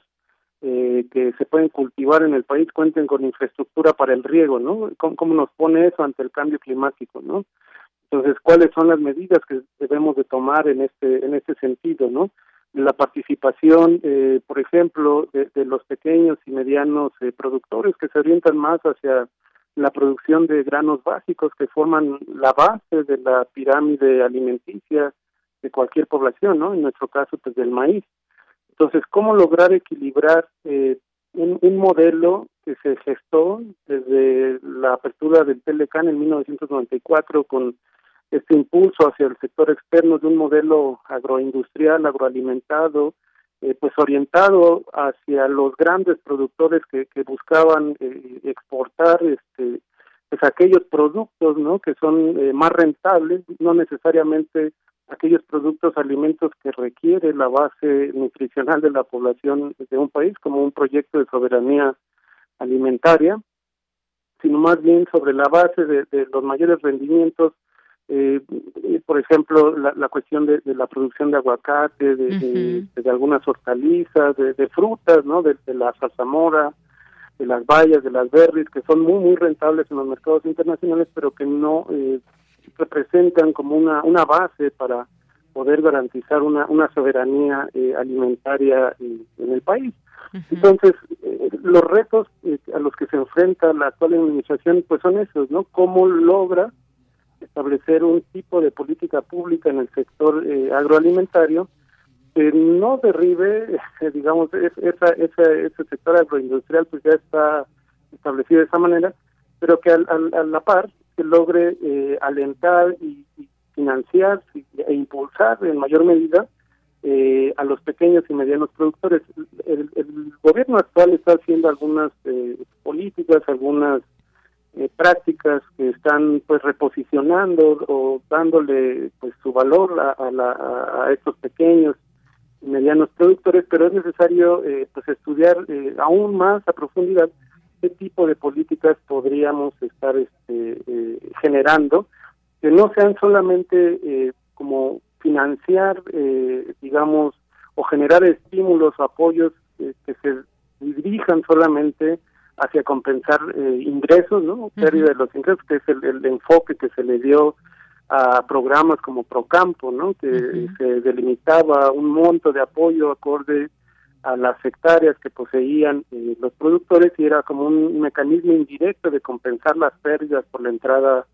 eh, que se pueden cultivar en el país cuenten con infraestructura para el riego, ¿no? ¿Cómo, nos pone eso ante el cambio climático, ¿no? Entonces, ¿cuáles son las medidas que debemos de tomar en este en este sentido, ¿no? La participación, eh, por ejemplo, de, los pequeños y medianos eh, productores que se orientan más hacia la producción de granos básicos que forman la base de la pirámide alimenticia de cualquier población, ¿no? En nuestro caso, pues del maíz. Entonces, ¿cómo lograr equilibrar eh, un, un, modelo que se gestó desde la apertura del Telecan en 1994 con este impulso hacia el sector externo de un modelo agroindustrial, agroalimentado, eh, pues orientado hacia los grandes productores que, que buscaban eh, exportar este pues aquellos productos no que son eh, más rentables no necesariamente aquellos productos alimentos que requiere la base nutricional de la población de un país como un proyecto de soberanía alimentaria sino más bien sobre la base de, de los mayores rendimientos eh, por ejemplo, la, la cuestión de, de, la producción de aguacate, de, de, algunas hortalizas, de, frutas, ¿no? De, la zarzamora, de las bayas, de las berries, que son muy, muy rentables en los mercados internacionales, pero que no eh, representan como una, una base para poder garantizar una, una soberanía eh, alimentaria en, el país. Entonces, eh, los retos eh, a los que se enfrenta la actual administración, pues son esos, ¿no? ¿Cómo logra establecer un tipo de política pública en el sector eh, agroalimentario que no derribe, digamos, esa, esa, ese sector agroindustrial pues ya está establecido de esa manera, pero que al, a la par se logre eh, alentar y, financiar e impulsar en mayor medida eh, a los pequeños y medianos productores. El, el gobierno actual está haciendo algunas eh, políticas, algunas eh, prácticas que están pues reposicionando o dándole pues su valor a, la, a estos pequeños y medianos productores pero es necesario eh, pues estudiar eh, aún más a profundidad qué tipo de políticas podríamos estar este, generando que no sean solamente como financiar digamos o generar estímulos o apoyos que se dirijan solamente hacia compensar eh, ingresos, ¿no? Pérdida de los ingresos, que es el, enfoque que se le dio a programas como Procampo, ¿no? Que se delimitaba un monto de apoyo acorde a las hectáreas que poseían eh, los productores y era como un mecanismo indirecto de compensar las pérdidas por la entrada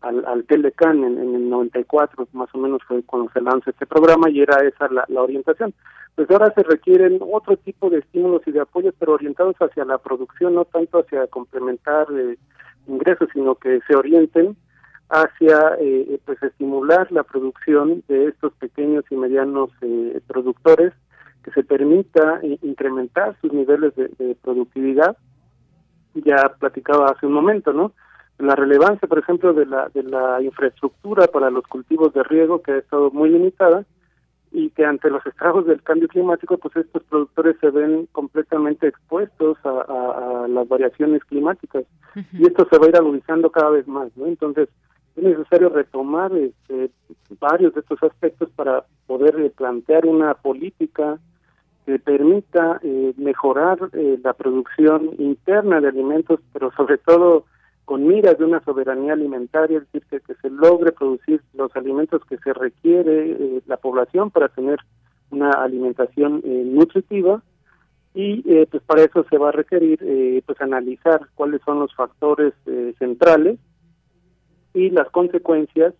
al, al Telecan en, en, el 94, más o menos fue cuando se lanzó este programa y era esa la, la orientación pues ahora se requieren otro tipo de estímulos y de apoyos, pero orientados hacia la producción, no tanto hacia complementar eh, ingresos, sino que se orienten hacia eh, pues estimular la producción de estos pequeños y medianos eh, productores, que se permita incrementar sus niveles de, de, productividad. Ya platicaba hace un momento, ¿no? La relevancia, por ejemplo, de la de la infraestructura para los cultivos de riego que ha estado muy limitada y que ante los estragos del cambio climático, pues estos productores se ven completamente expuestos a, a, las variaciones climáticas y esto se va a ir agudizando cada vez más, ¿no? Entonces es necesario retomar este, varios de estos aspectos para poder eh, plantear una política que permita eh, mejorar eh, la producción interna de alimentos, pero sobre todo con miras de una soberanía alimentaria, es decir, que, se logre producir los alimentos que se requiere eh, la población para tener una alimentación eh, nutritiva y eh, pues para eso se va a requerir pues analizar cuáles son los factores centrales y las consecuencias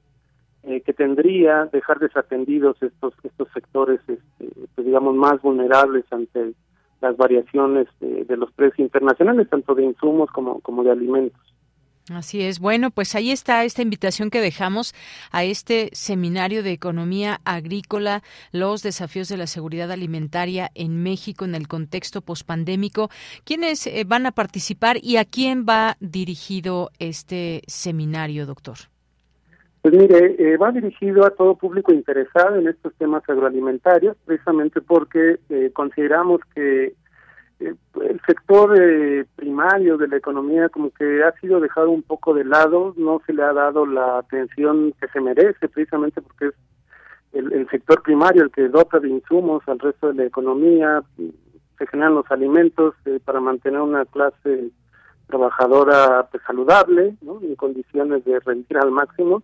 que tendría dejar desatendidos estos estos sectores este, pues digamos más vulnerables ante las variaciones de los precios internacionales tanto de insumos como como de alimentos Así es. Bueno, pues ahí está esta invitación que dejamos a este seminario de economía agrícola, los desafíos de la seguridad alimentaria en México en el contexto pospandémico. ¿Quiénes eh, van a participar y a quién va dirigido este seminario, doctor? Pues mire, eh, va dirigido a todo público interesado en estos temas agroalimentarios, precisamente porque eh, consideramos que el sector eh, primario de la economía como que ha sido dejado un poco de lado, no se le ha dado la atención que se merece precisamente porque es el, sector primario el que dota de insumos al resto de la economía, se generan los alimentos eh, para mantener una clase trabajadora pues, saludable, ¿no? en condiciones de rendir al máximo.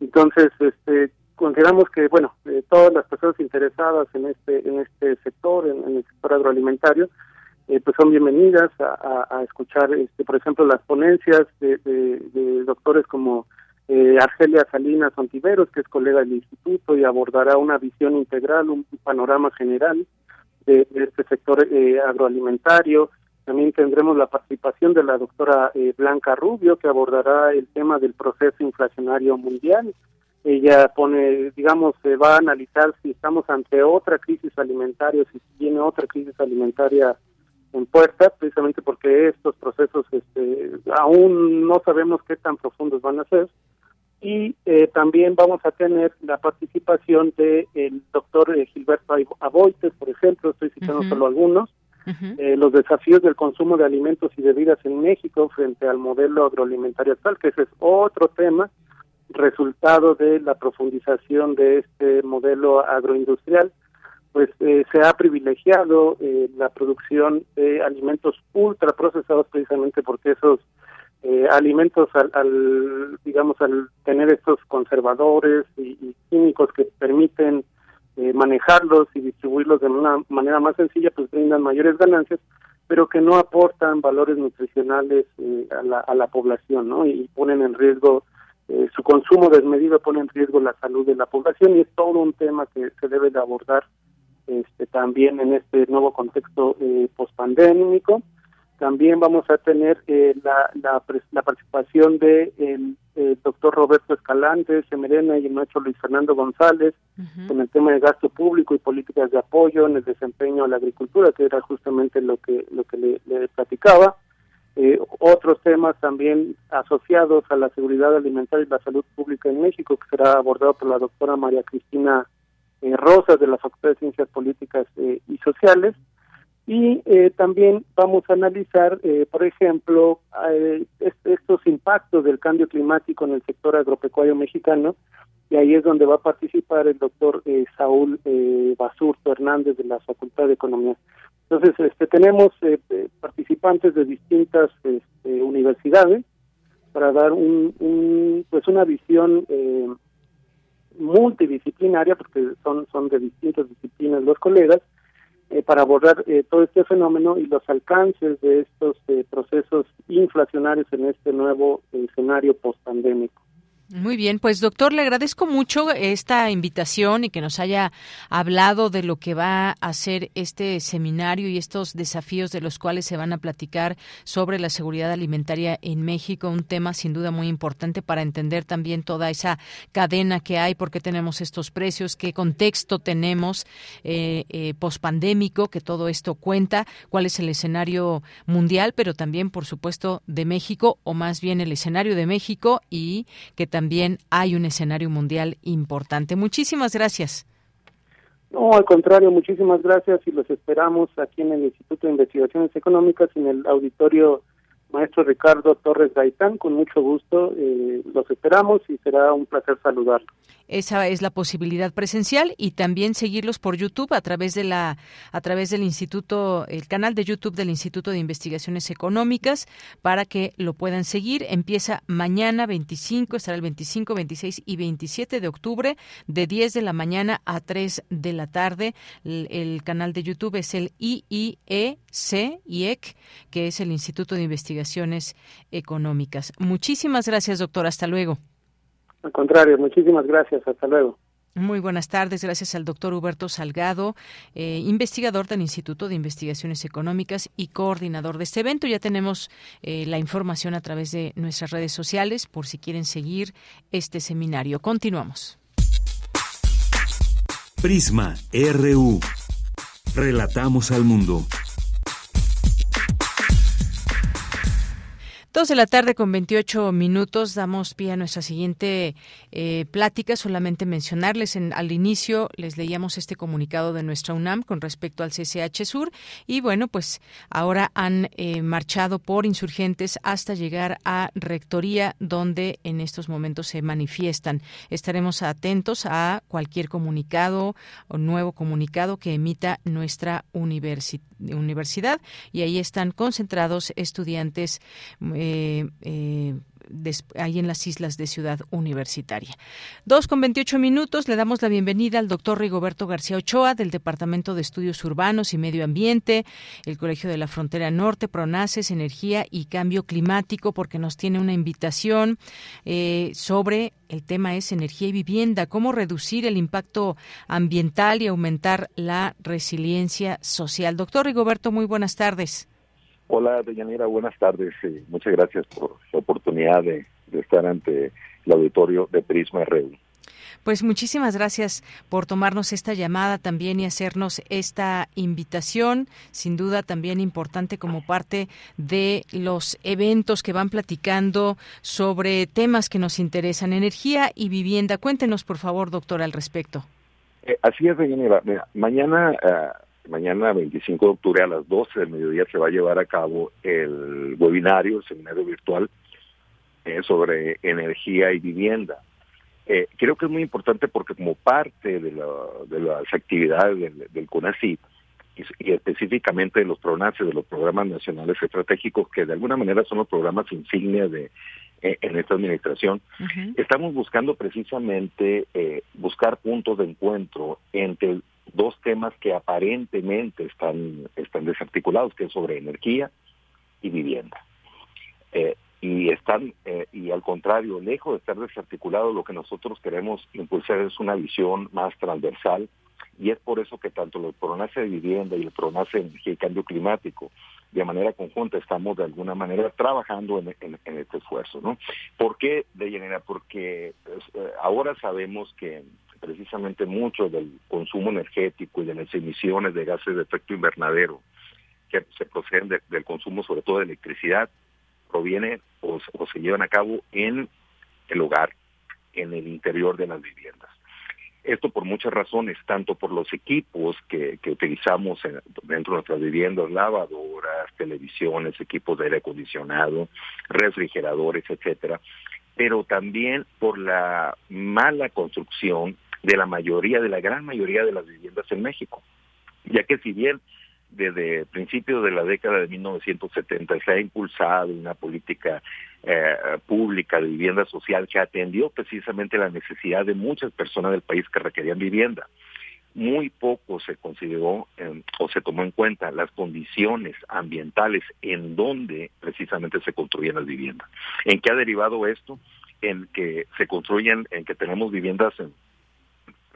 Entonces, este consideramos que bueno todas las personas interesadas en este en este sector en el sector agroalimentario eh, pues son bienvenidas a, escuchar, este, por ejemplo, las ponencias de, doctores como eh, Argelia Salinas Ontiveros, que es colega del instituto y abordará una visión integral, un panorama general de, este sector eh, agroalimentario. También tendremos la participación de la doctora Blanca Rubio, que abordará el tema del proceso inflacionario mundial. Ella pone, digamos, se va a analizar si estamos ante otra crisis alimentaria, si tiene otra crisis alimentaria en puerta, precisamente porque estos procesos este, aún no sabemos qué tan profundos van a ser. Y eh, también vamos a tener la participación del el doctor eh, Gilberto Aboites, por ejemplo, estoy citando solo algunos, eh, los desafíos del consumo de alimentos y bebidas en México frente al modelo agroalimentario actual, que ese es otro tema, resultado de la profundización de este modelo agroindustrial pues eh, se ha privilegiado eh, la producción de alimentos ultraprocesados precisamente porque esos eh, alimentos al, digamos al tener estos conservadores y, químicos que permiten manejarlos y distribuirlos de una manera más sencilla pues brindan mayores ganancias pero que no aportan valores nutricionales a la, a la población no y ponen en riesgo su consumo desmedido pone en riesgo la salud de la población y es todo un tema que se debe de abordar este, también en este nuevo contexto eh, pospandémico. También vamos a tener eh, la, la, participación de el, doctor Roberto Escalante, Semerena y el maestro Luis Fernando González con el tema de gasto público y políticas de apoyo en el desempeño a la agricultura, que era justamente lo que lo que le, platicaba. Eh, otros temas también asociados a la seguridad alimentaria y la salud pública en México, que será abordado por la doctora María Cristina eh, Rosas de la Facultad de Ciencias Políticas eh, y Sociales. Y eh, también vamos a analizar, eh, por ejemplo, estos impactos del cambio climático en el sector agropecuario mexicano, y ahí es donde va a participar el doctor Saúl Basurto Hernández de la Facultad de Economía. Entonces, este, tenemos participantes de distintas este, universidades para dar un, un, pues una visión eh, multidisciplinaria, porque son, son de distintas disciplinas los colegas, eh, para abordar eh, todo este fenómeno y los alcances de estos eh, procesos inflacionarios en este nuevo escenario post-pandémico. Muy bien, pues doctor, le agradezco mucho esta invitación y que nos haya hablado de lo que va a ser este seminario y estos desafíos de los cuales se van a platicar sobre la seguridad alimentaria en México, un tema sin duda muy importante para entender también toda esa cadena que hay, por qué tenemos estos precios, qué contexto tenemos eh, eh, pospandémico, que todo esto cuenta, cuál es el escenario mundial, pero también, por supuesto, de México, o más bien el escenario de México y que también también hay un escenario mundial importante. Muchísimas gracias. No, al contrario, muchísimas gracias y los esperamos aquí en el Instituto de Investigaciones Económicas, en el auditorio maestro Ricardo Torres Gaitán, con mucho gusto eh, los esperamos y será un placer saludarlos. Esa es la posibilidad presencial y también seguirlos por YouTube a través de la a través del Instituto el canal de YouTube del Instituto de Investigaciones Económicas para que lo puedan seguir. Empieza mañana 25, estará el 25, 26 y 27 de octubre de 10 de la mañana a 3 de la tarde. El, canal de YouTube es el IIEC IEC, que es el Instituto de Investigaciones Económicas. Muchísimas gracias, doctor. Hasta luego. Al contrario, muchísimas gracias. Hasta luego. Muy buenas tardes. Gracias al doctor Huberto Salgado, eh, investigador del Instituto de Investigaciones Económicas y coordinador de este evento. Ya tenemos eh, la información a través de nuestras redes sociales por si quieren seguir este seminario. Continuamos. Prisma RU. Relatamos al mundo. Dos de la tarde con 28 minutos damos pie a nuestra siguiente eh, plática. Solamente mencionarles en, al inicio les leíamos este comunicado de nuestra UNAM con respecto al CCH Sur y bueno pues ahora han eh, marchado por insurgentes hasta llegar a rectoría donde en estos momentos se manifiestan. Estaremos atentos a cualquier comunicado o nuevo comunicado que emita nuestra universidad y ahí están concentrados estudiantes eh, eh, ahí en las islas de Ciudad Universitaria. Dos con veintiocho minutos, le damos la bienvenida al doctor Rigoberto García Ochoa del Departamento de Estudios Urbanos y Medio Ambiente, el Colegio de la Frontera Norte, Pronaces, Energía y Cambio Climático, porque nos tiene una invitación eh, sobre el tema es energía y vivienda, cómo reducir el impacto ambiental y aumentar la resiliencia social. Doctor Rigoberto, muy buenas tardes. Hola, Deyanira, buenas tardes. y muchas gracias por la oportunidad de, estar ante el auditorio de Prisma RU. Pues muchísimas gracias por tomarnos esta llamada también y hacernos esta invitación, sin duda también importante como parte de los eventos que van platicando sobre temas que nos interesan, energía y vivienda. Cuéntenos, por favor, doctor, al respecto. Eh, así es, Deyanira. Mañana... Uh, mañana 25 de octubre a las 12 del mediodía se va a llevar a cabo el webinario, el seminario virtual eh, sobre energía y vivienda. Eh, creo que es muy importante porque como parte de, las actividades del, del CONACYT y, específicamente de los PRONACE, de los programas nacionales estratégicos, que de alguna manera son los programas insignia de eh, en esta administración, estamos buscando precisamente buscar puntos de encuentro entre dos temas que aparentemente están, están desarticulados, que es sobre energía y vivienda. Eh, y están, eh, y al contrario, lejos de estar desarticulados, lo que nosotros queremos impulsar es una visión más transversal, y es por eso que tanto el PRONACE de vivienda y el PRONACE de energía y cambio climático, de manera conjunta, estamos de alguna manera trabajando en, este esfuerzo, ¿no? ¿Por qué, de Porque pues, eh, ahora sabemos que precisamente mucho del consumo energético y de las emisiones de gases de efecto invernadero que se proceden del consumo sobre todo de electricidad proviene o, se llevan a cabo en el hogar, en el interior de las viviendas. Esto por muchas razones, tanto por los equipos que, que utilizamos dentro de nuestras viviendas, lavadoras, televisiones, equipos de aire acondicionado, refrigeradores, etcétera, pero también por la mala construcción de la mayoría, de la gran mayoría de las viviendas en México. Ya que si bien desde principios de la década de 1970 se ha impulsado una política eh, pública de vivienda social que atendió precisamente la necesidad de muchas personas del país que requerían vivienda. Muy poco se consideró eh, o se tomó en cuenta las condiciones ambientales en donde precisamente se construían las viviendas. ¿En qué ha derivado esto? En que se construyen, en que tenemos viviendas en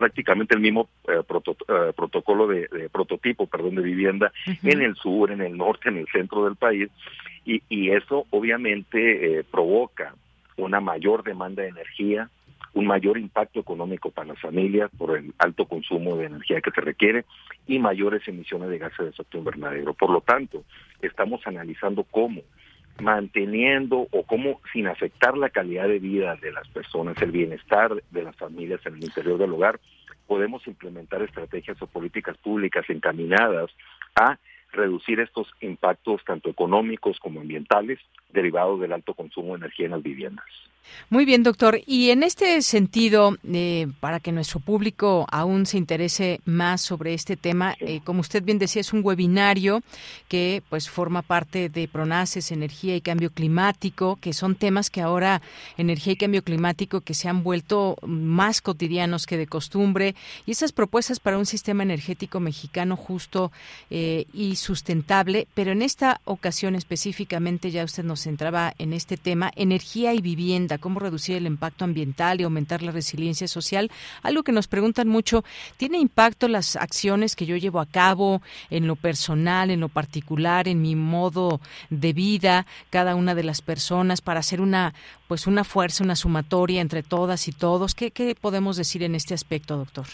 prácticamente el mismo eh, eh, protocolo de, prototipo, perdón, de vivienda en el sur, en el norte, en el centro del país y, y eso obviamente eh, provoca una mayor demanda de energía, un mayor impacto económico para las familias por el alto consumo de energía que se requiere y mayores emisiones de gases de efecto invernadero. Por lo tanto, estamos analizando cómo manteniendo o cómo sin afectar la calidad de vida de las personas, el bienestar de las familias en el interior del hogar, podemos implementar estrategias o políticas públicas encaminadas a reducir estos impactos tanto económicos como ambientales derivados del alto consumo de energía en las viviendas. Muy bien, doctor. Y en este sentido, eh, para que nuestro público aún se interese más sobre este tema, eh, como usted bien decía, es un webinario que pues forma parte de Pronaces, Energía y Cambio Climático, que son temas que ahora, energía y cambio climático, que se han vuelto más cotidianos que de costumbre, y esas propuestas para un sistema energético mexicano justo eh, y sustentable, pero en esta ocasión específicamente, ya usted nos centraba en este tema, energía y vivienda cómo reducir el impacto ambiental y aumentar la resiliencia social. Algo que nos preguntan mucho, ¿tiene impacto las acciones que yo llevo a cabo en lo personal, en lo particular, en mi modo de vida, cada una de las personas para hacer una pues una fuerza, una sumatoria entre todas y todos? ¿Qué, qué podemos decir en este aspecto, doctor?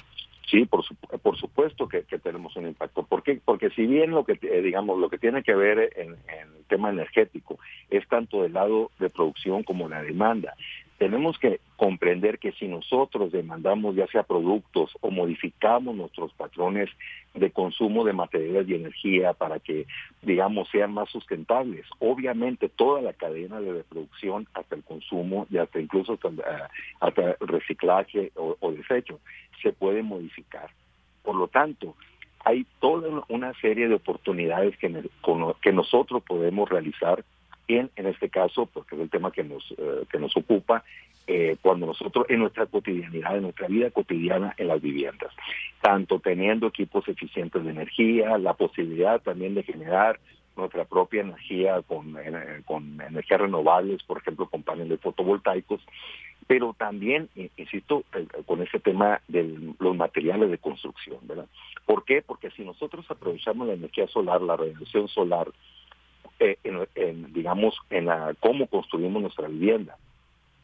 Sí, por, por supuesto que, tenemos un impacto. ¿Por qué? Porque si bien lo que, eh, digamos, lo que tiene que ver en, el tema energético es tanto del lado de producción como la demanda, tenemos que comprender que si nosotros demandamos ya sea productos o modificamos nuestros patrones de consumo de materiales y energía para que, digamos, sean más sustentables, obviamente toda la cadena de producción hasta el consumo y hasta incluso hasta, el reciclaje o, o desecho se puede modificar. Por lo tanto, hay toda una serie de oportunidades que, que nosotros podemos realizar en, en este caso, porque es el tema que nos, eh, que nos ocupa, eh, cuando nosotros en nuestra cotidianidad, en nuestra vida cotidiana en las viviendas, tanto teniendo equipos eficientes de energía, la posibilidad también de generar nuestra propia energía con, eh, con energías renovables, por ejemplo, con paneles fotovoltaicos, pero también, insisto, con ese tema de los materiales de construcción, ¿verdad? ¿Por qué? Porque si nosotros aprovechamos la energía solar, la radiación solar, eh, en, digamos, en la, cómo construimos nuestra vivienda.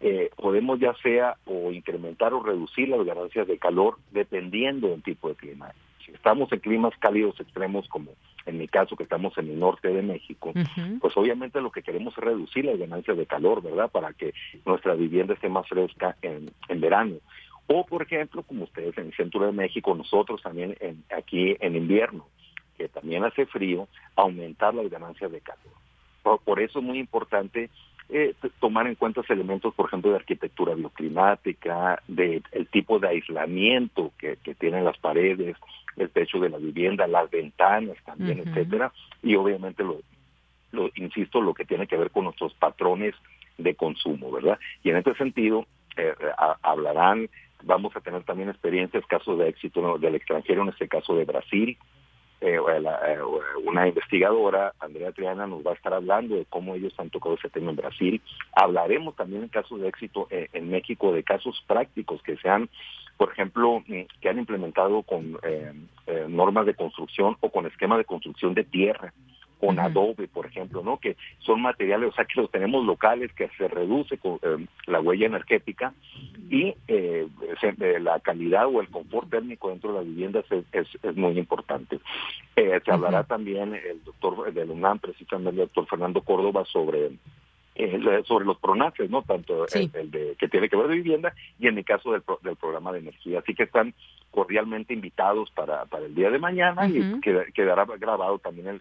Eh, podemos ya sea o incrementar o reducir las ganancias de calor dependiendo del tipo de clima. Si estamos en climas cálidos extremos, como en mi caso que estamos en el norte de México, pues obviamente lo que queremos es reducir las ganancias de calor, ¿verdad? Para que nuestra vivienda esté más fresca en, en verano. O, por ejemplo, como ustedes en el centro de México, nosotros también en, aquí en invierno que también hace frío, aumentar las ganancias de calor. Por, eso es muy importante eh, tomar en cuenta elementos, por ejemplo, de arquitectura bioclimática, de el tipo de aislamiento que, tienen las paredes, el techo de la vivienda, las ventanas también, etcétera, y obviamente lo, lo insisto, lo que tiene que ver con nuestros patrones de consumo, ¿verdad? Y en este sentido, eh, hablarán, vamos a tener también experiencias, casos de éxito del extranjero, en este caso de Brasil, eh, eh, una investigadora, Andrea Triana, nos va a estar hablando de cómo ellos han tocado ese tema en Brasil. Hablaremos también en casos de éxito eh, en México de casos prácticos que se han, por ejemplo, mm, que han implementado con normas de construcción o con esquema de construcción de tierra con adobe, por ejemplo, ¿no? Que son materiales, o sea, que los tenemos locales, que se reduce con, eh, la huella energética y eh, la calidad o el confort térmico dentro de las viviendas es, es, muy importante. Eh, se hablará también el doctor del UNAM, precisamente el doctor Fernando Córdoba, sobre sobre los pronaces, ¿no? Tanto el, de, que tiene que ver de vivienda y en el caso del, del programa de energía. Así que están cordialmente invitados para, para el día de mañana y quedará grabado también el,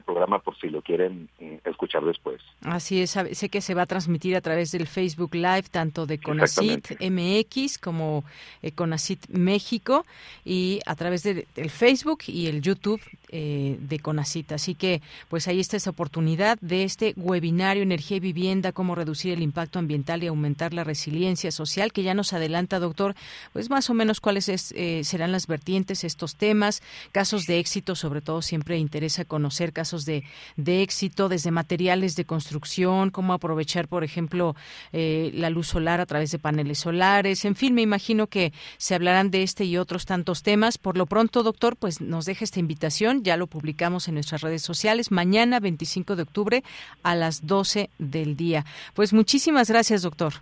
programa por si lo quieren mm, escuchar después. Así es, sé que se va a transmitir a través del Facebook Live tanto de Conacit MX como eh, Conacit México y a través del Facebook y el YouTube eh, de Conacit. Así que pues ahí está esa oportunidad de este webinario Energía y Vivienda, cómo reducir el impacto ambiental y aumentar la resiliencia social, que ya nos adelanta, doctor, pues más o menos cuáles eh, serán las vertientes, estos temas, casos de éxito, sobre todo siempre interesa conocer casos de, de éxito, desde materiales de construcción, cómo aprovechar, por ejemplo, eh, la luz solar a través de paneles solares. En fin, me imagino que se hablarán de este y otros tantos temas. Por lo pronto, doctor, pues nos deja esta invitación. Ya lo publicamos en nuestras redes sociales. Mañana, 25 de octubre, a las 12 del día. Pues muchísimas gracias, doctor.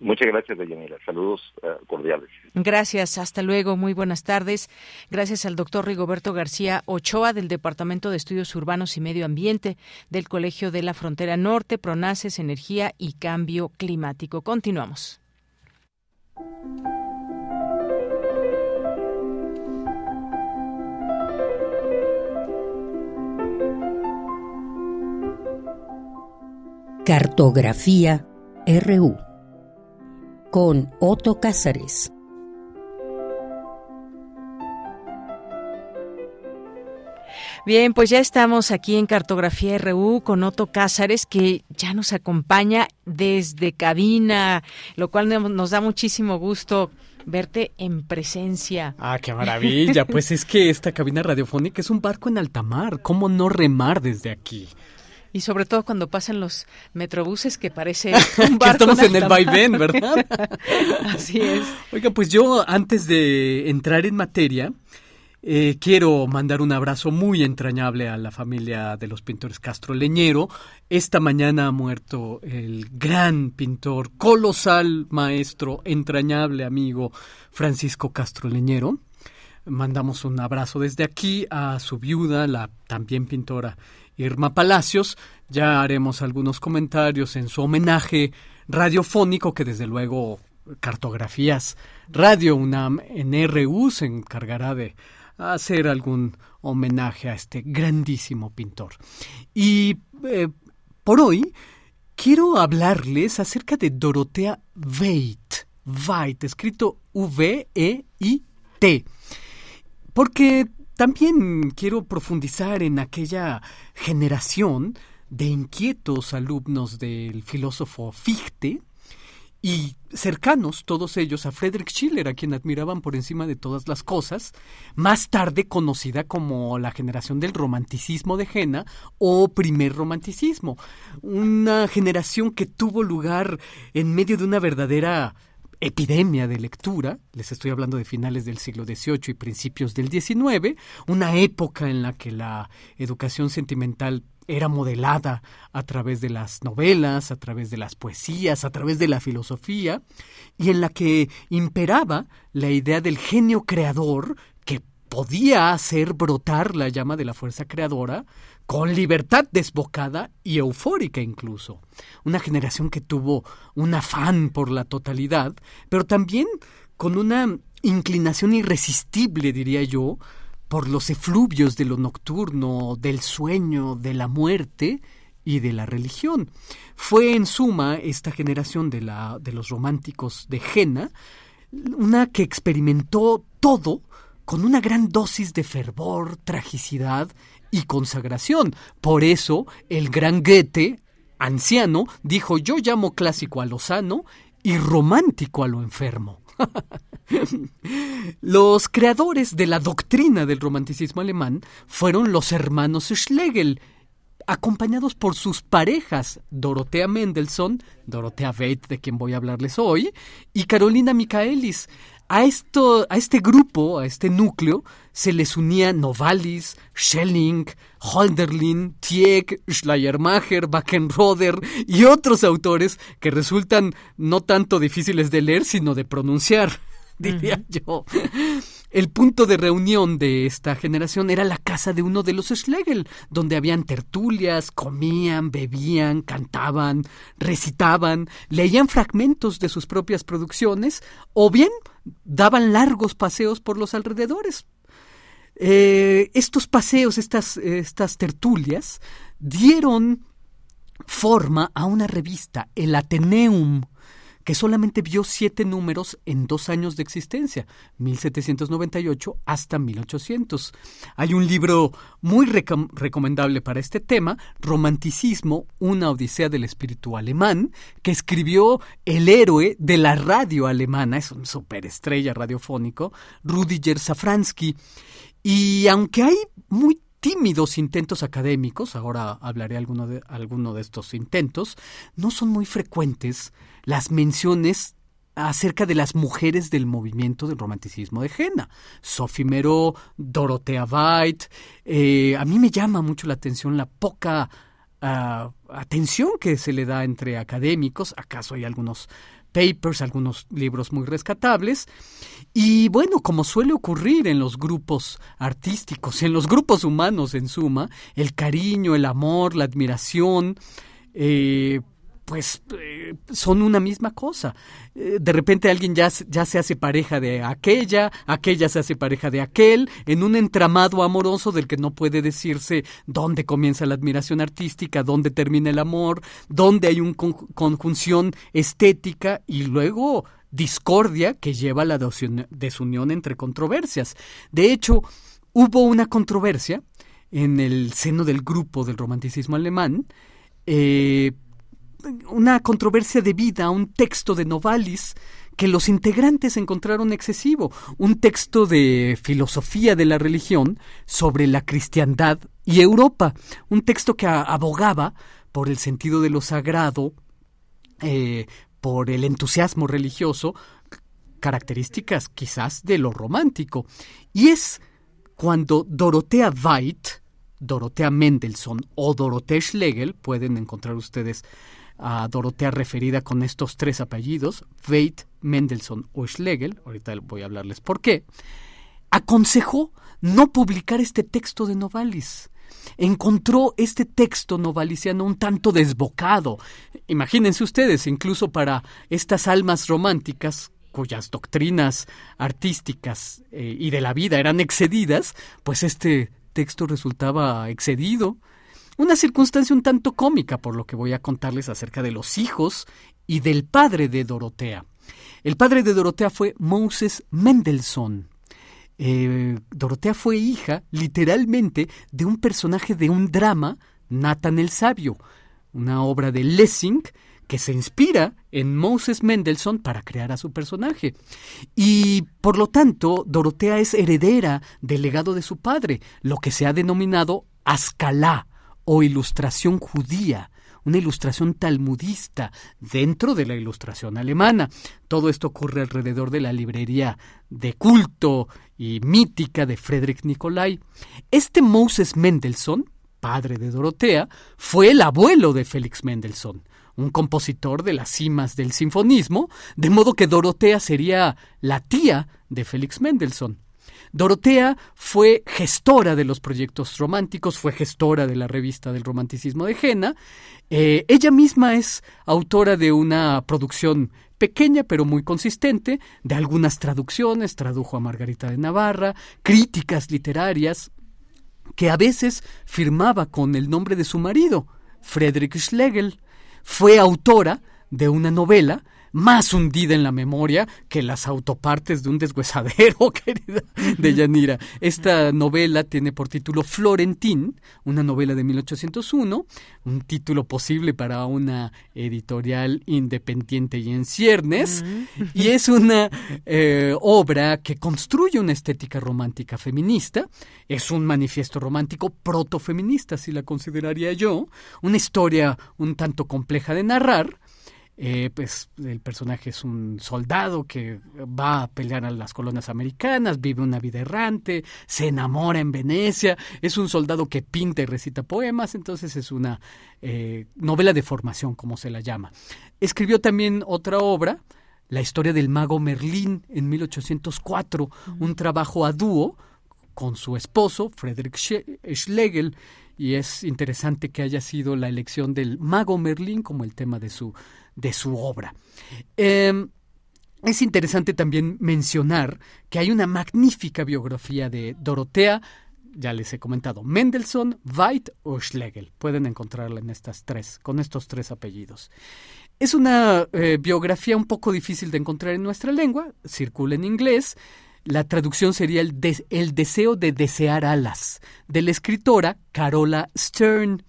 Muchas gracias, Deyanira. Saludos eh, cordiales. Gracias, hasta luego, muy buenas tardes. Gracias al doctor Rigoberto García Ochoa del Departamento de Estudios Urbanos y Medio Ambiente del Colegio de la Frontera Norte, Pronaces, Energía y Cambio Climático. Continuamos. Cartografía RU con Otto Cázares. Bien, pues ya estamos aquí en Cartografía RU con Otto Cázares, que ya nos acompaña desde cabina, lo cual nos da muchísimo gusto verte en presencia. Ah, qué maravilla. pues es que esta cabina radiofónica es un barco en alta mar. ¿Cómo no remar desde aquí? Y sobre todo cuando pasan los metrobuses que parece un que estamos en el vaivén, ¿verdad? Así es. Oiga, pues yo antes de entrar en materia, eh, quiero mandar un abrazo muy entrañable a la familia de los pintores Castro Leñero. Esta mañana ha muerto el gran pintor, colosal maestro, entrañable amigo Francisco Castro Leñero. Mandamos un abrazo desde aquí a su viuda, la también pintora Irma Palacios. Ya haremos algunos comentarios en su homenaje radiofónico que desde luego cartografías Radio UNAM en RU se encargará de hacer algún homenaje a este grandísimo pintor. Y eh, por hoy quiero hablarles acerca de Dorotea Veit, Veit, escrito V-E-I-T, porque también quiero profundizar en aquella generación de inquietos alumnos del filósofo Fichte y cercanos todos ellos a Friedrich Schiller, a quien admiraban por encima de todas las cosas, más tarde conocida como la generación del romanticismo de Jena o primer romanticismo, una generación que tuvo lugar en medio de una verdadera epidemia de lectura, les estoy hablando de finales del siglo XVIII y principios del XIX, una época en la que la educación sentimental era modelada a través de las novelas, a través de las poesías, a través de la filosofía, y en la que imperaba la idea del genio creador que podía hacer brotar la llama de la fuerza creadora con libertad desbocada y eufórica incluso. Una generación que tuvo un afán por la totalidad, pero también con una inclinación irresistible, diría yo, por los efluvios de lo nocturno, del sueño, de la muerte y de la religión. Fue en suma esta generación de, la, de los románticos de Jena una que experimentó todo con una gran dosis de fervor, tragicidad y consagración. Por eso el gran Goethe, anciano, dijo yo llamo clásico a lo sano y romántico a lo enfermo. los creadores de la doctrina del romanticismo alemán fueron los hermanos Schlegel, acompañados por sus parejas Dorothea Mendelssohn, Dorothea Veit, de quien voy a hablarles hoy, y Carolina Michaelis, a, esto, a este grupo, a este núcleo, se les unía Novalis, Schelling, Holderlin, Tieck, Schleiermacher, Backenroder y otros autores que resultan no tanto difíciles de leer, sino de pronunciar, diría yo. El punto de reunión de esta generación era la casa de uno de los Schlegel, donde habían tertulias, comían, bebían, cantaban, recitaban, leían fragmentos de sus propias producciones o bien daban largos paseos por los alrededores. Eh, estos paseos, estas, estas tertulias, dieron forma a una revista, el Ateneum, que solamente vio siete números en dos años de existencia, 1798 hasta 1800. Hay un libro muy recomendable para este tema, Romanticismo, una odisea del espíritu alemán, que escribió el héroe de la radio alemana, es un superestrella radiofónico, Rudiger Safransky. Y aunque hay muy tímidos intentos académicos, ahora hablaré alguno de, alguno de estos intentos, no son muy frecuentes las menciones acerca de las mujeres del movimiento del romanticismo de Jena. Sophie Mero, Dorothea Veit. Eh, a mí me llama mucho la atención la poca ah, atención que se le da entre académicos. ¿Acaso hay algunos papers, algunos libros muy rescatables. Y bueno, como suele ocurrir en los grupos artísticos, en los grupos humanos en suma, el cariño, el amor, la admiración, eh, pues eh, son una misma cosa. Eh, de repente alguien ya, ya se hace pareja de aquella, aquella se hace pareja de aquel, en un entramado amoroso del que no puede decirse dónde comienza la admiración artística, dónde termina el amor, dónde hay una conjunción estética y luego discordia que lleva a la desunión entre controversias. De hecho, hubo una controversia en el seno del grupo del romanticismo alemán, eh, una controversia debida a un texto de Novalis que los integrantes encontraron excesivo, un texto de filosofía de la religión sobre la cristiandad y Europa, un texto que abogaba por el sentido de lo sagrado, eh, por el entusiasmo religioso, características quizás de lo romántico. Y es cuando Dorothea Veit, Dorothea Mendelssohn o Dorothea Schlegel, pueden encontrar ustedes a Dorothea referida con estos tres apellidos, Veit, Mendelssohn o Schlegel, ahorita voy a hablarles por qué, aconsejó no publicar este texto de Novalis. Encontró este texto novalisiano un tanto desbocado. Imagínense ustedes, incluso para estas almas románticas cuyas doctrinas artísticas eh, y de la vida eran excedidas, pues este texto resultaba excedido. Una circunstancia un tanto cómica por lo que voy a contarles acerca de los hijos y del padre de Dorotea. El padre de Dorotea fue Moses Mendelssohn. Eh, Dorotea fue hija, literalmente, de un personaje de un drama, Nathan el Sabio, una obra de Lessing, que se inspira en Moses Mendelssohn para crear a su personaje. Y por lo tanto, Dorotea es heredera del legado de su padre, lo que se ha denominado Ascalá o ilustración judía, una ilustración talmudista dentro de la ilustración alemana. Todo esto ocurre alrededor de la librería de culto y mítica de Friedrich Nicolai. Este Moses Mendelssohn, padre de Dorotea, fue el abuelo de Félix Mendelssohn, un compositor de las cimas del sinfonismo, de modo que Dorotea sería la tía de Félix Mendelssohn. Dorotea fue gestora de los proyectos románticos, fue gestora de la revista del romanticismo de Jena. Eh, ella misma es autora de una producción pequeña pero muy consistente, de algunas traducciones, tradujo a Margarita de Navarra, críticas literarias, que a veces firmaba con el nombre de su marido, Friedrich Schlegel. Fue autora de una novela más hundida en la memoria que las autopartes de un deshuesadero, querida de Yanira. Esta novela tiene por título Florentín, una novela de 1801, un título posible para una editorial independiente y en ciernes, y es una eh, obra que construye una estética romántica feminista, es un manifiesto romántico protofeminista, si la consideraría yo, una historia un tanto compleja de narrar, eh, pues el personaje es un soldado que va a pelear a las colonias americanas, vive una vida errante, se enamora en Venecia, es un soldado que pinta y recita poemas, entonces es una eh, novela de formación, como se la llama. Escribió también otra obra, La historia del mago Merlín, en 1804, un trabajo a dúo con su esposo, Friedrich Schlegel, y es interesante que haya sido la elección del mago Merlín como el tema de su de su obra. Em, es interesante también mencionar que hay una magnífica biografía de Dorotea, ya les he comentado, Mendelssohn, Veit o Schlegel. Pueden encontrarla en estas tres, con estos tres apellidos. Es una eh, biografía un poco difícil de encontrar en nuestra lengua, circula en inglés. La traducción sería el deseo de desear alas, de la escritora Carola Stern.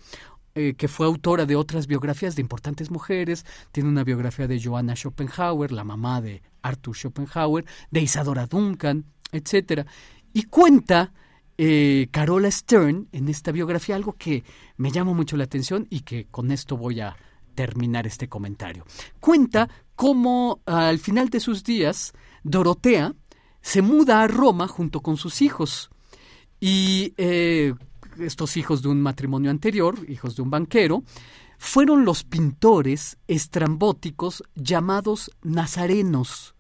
Eh, que fue autora de otras biografías de importantes mujeres, tiene una biografía de Joanna Schopenhauer, la mamá de Arthur Schopenhauer, de Isadora Duncan, etc. Y cuenta eh, Carola Stern en esta biografía algo que me llama mucho la atención y que con esto voy a terminar este comentario. Cuenta cómo al final de sus días Dorotea se muda a Roma junto con sus hijos y eh, estos hijos de un matrimonio anterior, hijos de un banquero, fueron los pintores estrambóticos llamados nazarenos.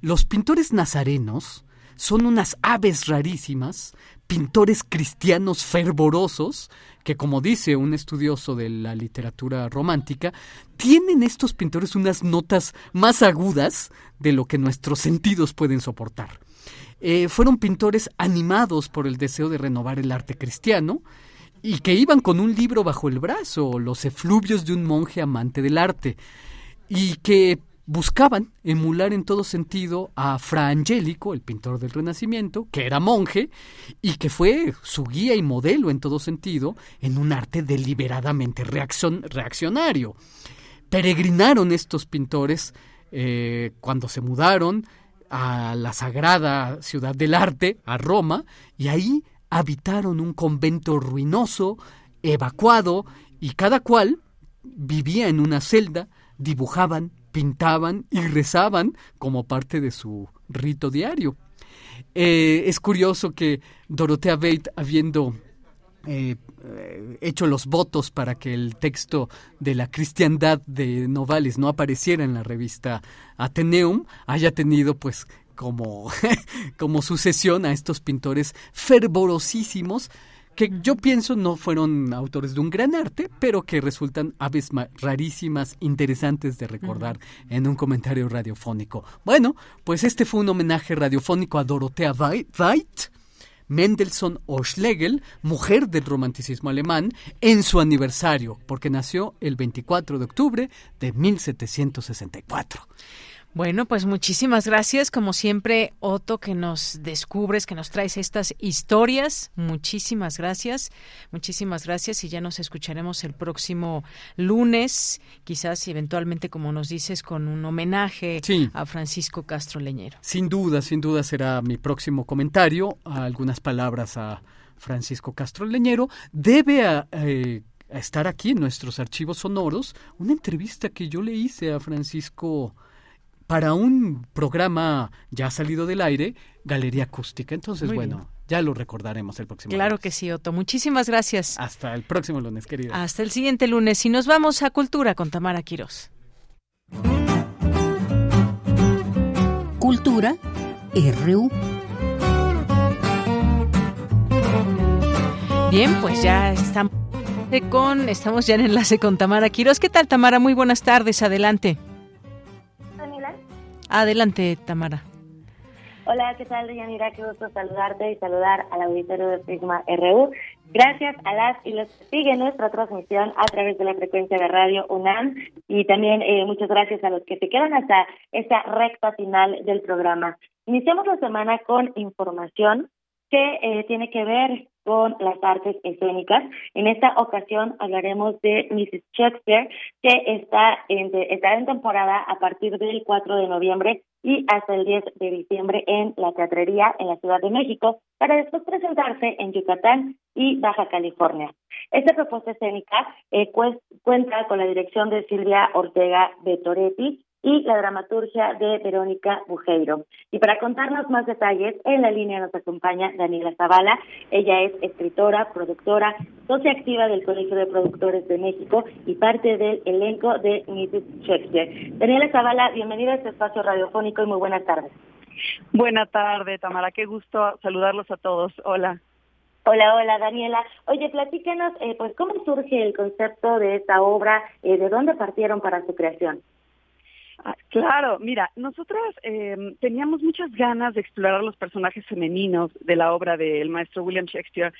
Los pintores nazarenos son unas aves rarísimas, pintores cristianos fervorosos, que como dice un estudioso de la literatura romántica, tienen estos pintores unas notas más agudas de lo que nuestros sentidos pueden soportar. Eh, fueron pintores animados por el deseo de renovar el arte cristiano y que iban con un libro bajo el brazo, los efluvios de un monje amante del arte, y que buscaban emular en todo sentido a Fra Angelico, el pintor del Renacimiento, que era monje y que fue su guía y modelo en todo sentido en un arte deliberadamente reaccionario. Peregrinaron estos pintores eh, cuando se mudaron a la sagrada ciudad del arte, a Roma, y ahí habitaron un convento ruinoso, evacuado, y cada cual vivía en una celda, dibujaban, pintaban y rezaban como parte de su rito diario. Eh, es curioso que Dorotea Bate, habiendo eh, hecho los votos para que el texto de la cristiandad de Novales no apareciera en la revista Ateneum, haya tenido pues como, como sucesión a estos pintores fervorosísimos que yo pienso no fueron autores de un gran arte, pero que resultan aves rarísimas, interesantes de recordar en un comentario radiofónico. Bueno, pues este fue un homenaje radiofónico a Dorothea Veit, Mendelssohn Schlegel, mujer del romanticismo alemán, en su aniversario, porque nació el 24 de octubre de 1764. Bueno, pues muchísimas gracias, como siempre, Otto, que nos descubres, que nos traes estas historias. Muchísimas gracias, muchísimas gracias y ya nos escucharemos el próximo lunes, quizás eventualmente, como nos dices, con un homenaje a Francisco Castro Leñero. Sin duda, sin duda será mi próximo comentario, algunas palabras a Francisco Castro Leñero. Debe a, eh, estar aquí en nuestros archivos sonoros una entrevista que yo le hice a Francisco para un programa ya salido del aire, Galería Acústica. Entonces, bueno, ya lo recordaremos el próximo claro que sí, Otto. Muchísimas gracias. Hasta el próximo lunes, querida. Hasta el siguiente lunes. Y nos vamos a Cultura con Tamara Quirós. Cultura RU. Bien, pues ya estamos con, estamos ya en enlace con Tamara Quirós. ¿Qué tal, Tamara? Muy buenas tardes. Adelante. Adelante, Tamara. Hola, ¿qué tal, Yanira? Qué gusto saludarte y saludar al auditorio de Prisma RU. Gracias a las y los que siguen nuestra transmisión a través de la frecuencia de radio UNAM y también eh, muchas gracias a los que se quedan hasta esta recta final del programa. Iniciamos la semana con información que eh, tiene que ver con las artes escénicas. En esta ocasión hablaremos de Mrs. Shakespeare, que está en, en temporada a partir del 4 de noviembre y hasta el 10 de diciembre en la Teatrería en la Ciudad de México, para después presentarse en Yucatán y Baja California. Esta propuesta escénica eh, cuenta con la dirección de Silvia Ortega de Toretti y la dramaturgia de Verónica Bujeiro. Y para contarnos más detalles, en la línea nos acompaña Daniela Zavala. Ella es escritora, productora, socia activa del Colegio de Productores de México y parte del elenco de Mrs. Shakespeare. Daniela Zavala, bienvenida a este espacio radiofónico y muy buenas tardes. Buenas tardes, Tamara. Qué gusto saludarlos a todos. Hola. Hola, hola Daniela. Oye, platícanos, eh, pues, ¿cómo surge el concepto de esta obra? Eh, ¿De dónde partieron para su creación? Ah, claro, mira, nosotros em, teníamos muchas ganas de explorar los personajes femeninos de la obra del maestro William Shakespeare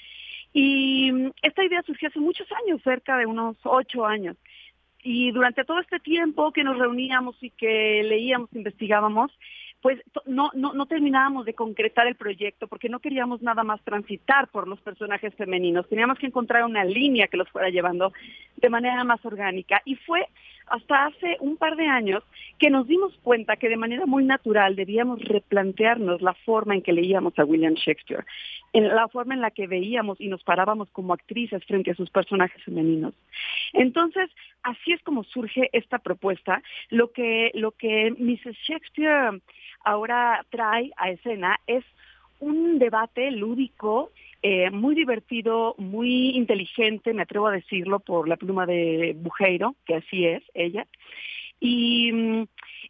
y mm, esta idea surgió hace muchos años, cerca de unos ocho años. Y durante todo este tiempo que nos reuníamos y que leíamos, investigábamos, pues no, no, no terminábamos de concretar el proyecto porque no queríamos nada más transitar por los personajes femeninos, teníamos que encontrar una línea que los fuera llevando de manera más orgánica. Y fue hasta hace un par de años que nos dimos cuenta que de manera muy natural debíamos replantearnos la forma en que leíamos a William Shakespeare, en la forma en la que veíamos y nos parábamos como actrices frente a sus personajes femeninos. Entonces, así es como surge esta propuesta. Lo que, lo que Mrs. Shakespeare ahora trae a escena es un debate lúdico eh, muy divertido, muy inteligente, me atrevo a decirlo por la pluma de Bujeiro, que así es ella, y,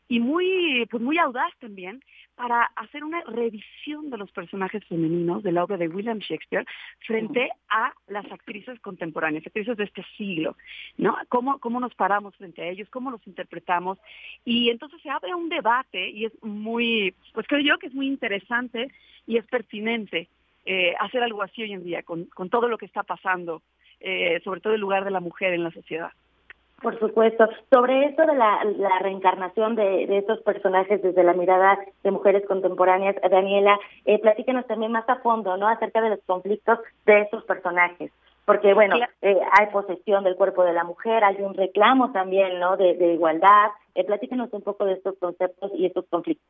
y muy, pues muy audaz también para hacer una revisión de los personajes femeninos de la obra de William Shakespeare frente a las actrices contemporáneas, actrices de este siglo, ¿no? ¿Cómo, cómo nos paramos frente a ellos, cómo los interpretamos. Y entonces se abre un debate y es muy, pues creo yo que es muy interesante y es pertinente eh, hacer algo así hoy en día, con, con todo lo que está pasando, eh, sobre todo el lugar de la mujer en la sociedad. Por supuesto. Sobre esto de la, reencarnación de, estos personajes desde la mirada de mujeres contemporáneas, Daniela, eh, platícanos también más a fondo, ¿no? Acerca de los conflictos de estos personajes. Porque, bueno, eh, hay posesión del cuerpo de la mujer, hay un reclamo también, ¿no? De, de igualdad. Eh, platícanos un poco de estos conceptos y estos conflictos.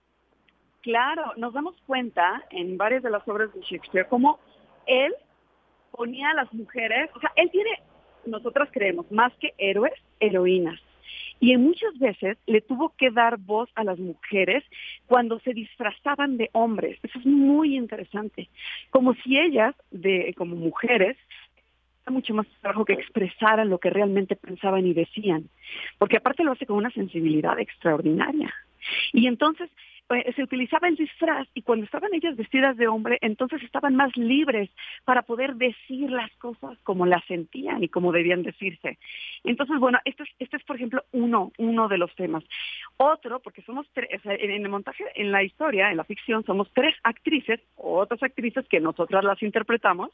Claro, nos damos cuenta en varias de las obras de Shakespeare cómo él ponía a las mujeres, o sea, él tiene, nosotras creemos, más que héroes, heroínas. Y muchas veces le tuvo que dar voz a las mujeres cuando se disfrazaban de hombres. Eso es muy interesante. Como si ellas, de, como mujeres, mucho más trabajo que expresaran lo que realmente pensaban y decían, porque aparte lo hace con una sensibilidad extraordinaria. Y entonces pues, se utilizaba el disfraz y cuando estaban ellas vestidas de hombre, entonces estaban más libres para poder decir las cosas como las sentían y como debían decirse. Entonces, bueno, este es, este es por ejemplo, uno, uno de los temas. Otro, porque somos tres, en el montaje, en la historia, en la ficción, somos tres actrices, otras actrices que nosotras las interpretamos,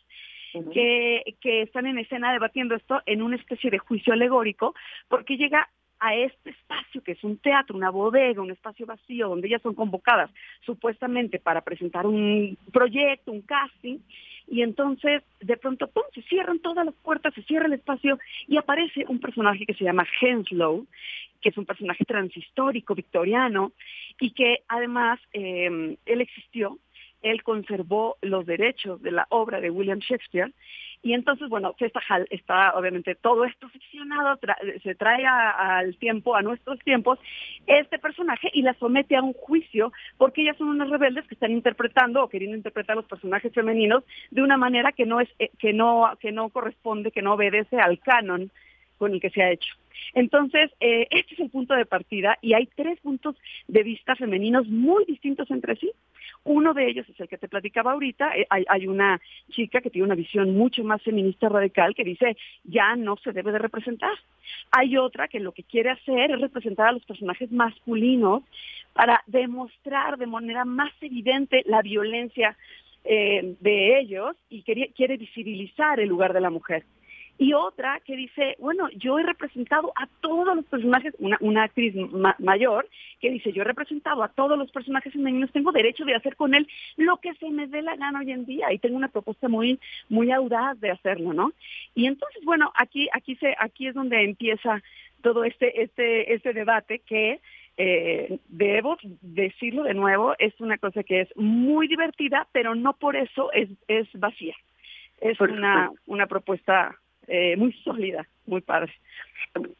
que, que están en escena debatiendo esto en una especie de juicio alegórico, porque llega a este espacio que es un teatro, una bodega, un espacio vacío donde ellas son convocadas supuestamente para presentar un proyecto, un casting, y entonces de pronto ¡pum! se cierran todas las puertas, se cierra el espacio y aparece un personaje que se llama Henslow, que es un personaje transhistórico, victoriano, y que además eh, él existió, él conservó los derechos de la obra de William Shakespeare y entonces, bueno, Festa Hall está obviamente todo esto ficcionado, se trae al tiempo, a nuestros tiempos, este personaje y la somete a un juicio porque ellas son unas rebeldes que están interpretando o queriendo interpretar los personajes femeninos de una manera que no es, eh, que no, que no corresponde, que no obedece al canon con el que se ha hecho. Entonces, eh, este es el punto de partida y hay tres puntos de vista femeninos muy distintos entre sí. Uno de ellos es el que te platicaba ahorita. Eh, hay, una chica que tiene una visión mucho más feminista radical que dice ya no se debe de representar. Hay otra que lo que quiere hacer es representar a los personajes masculinos para demostrar de manera más evidente la violencia eh, de ellos y quiere visibilizar el lugar de la mujer y otra que dice, bueno, yo he representado a todos los personajes, una, actriz mayor, que dice, yo he representado a todos los personajes femeninos, tengo derecho de hacer con él lo que se me dé la gana hoy en día y tengo una propuesta muy, muy audaz de hacerlo, ¿no? Y entonces, bueno, aquí, aquí, se, aquí es donde empieza todo este, este, este debate que eh, debo decirlo de nuevo, es una cosa que es muy divertida, pero no por eso es, es vacía. Es una, una propuesta eh, muy sólida, muy padre.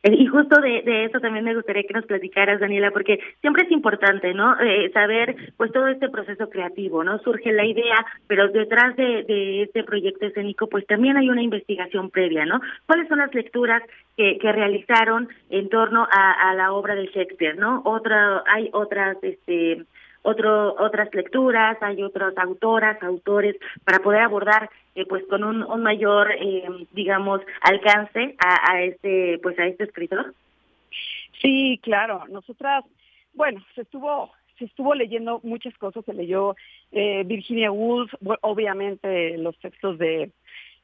Y justo de, de, eso también me gustaría que nos platicaras, Daniela, porque siempre es importante, ¿no? Eh, saber, pues, todo este proceso creativo, ¿no? Surge la idea, pero detrás de, de este proyecto escénico, pues, también hay una investigación previa, ¿no? ¿Cuáles son las lecturas que, que realizaron en torno a, a la obra de Shakespeare, ¿no? Otra, hay otras, este, otro, otras lecturas, hay otras autoras, autores, para poder abordar eh, pues con un, un mayor, eh, digamos, alcance a, este, pues a este escritor. Sí, claro, nosotras, bueno, se estuvo se estuvo leyendo muchas cosas, se leyó eh, Virginia Woolf, obviamente los textos de,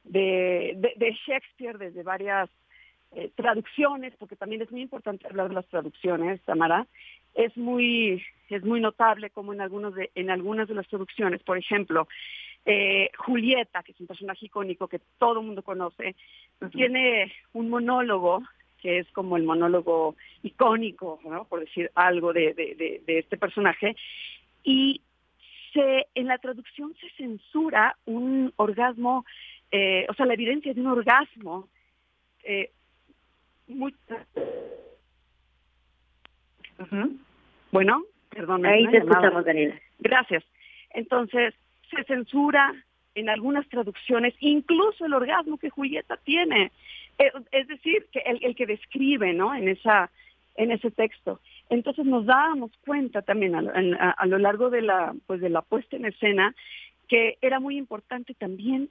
de, de, Shakespeare desde varias eh, traducciones, porque también es muy importante hablar de las traducciones, Tamara, es muy es muy notable como en algunos de en algunas de las traducciones por ejemplo eh, Julieta que es un personaje icónico que todo el mundo conoce tiene un monólogo que es como el monólogo icónico ¿no? por decir algo de, de, de, este personaje y se en la traducción se censura un orgasmo eh, o sea la evidencia de un orgasmo eh, muy bueno, perdón. Ahí te escuchamos, Daniela. Gracias. Entonces, se censura en algunas traducciones incluso el orgasmo que Julieta tiene. Eh, es decir, que el, que describe, ¿no? En esa en ese texto. Entonces nos dábamos cuenta también a, lo largo de la pues de la puesta en escena que era muy importante también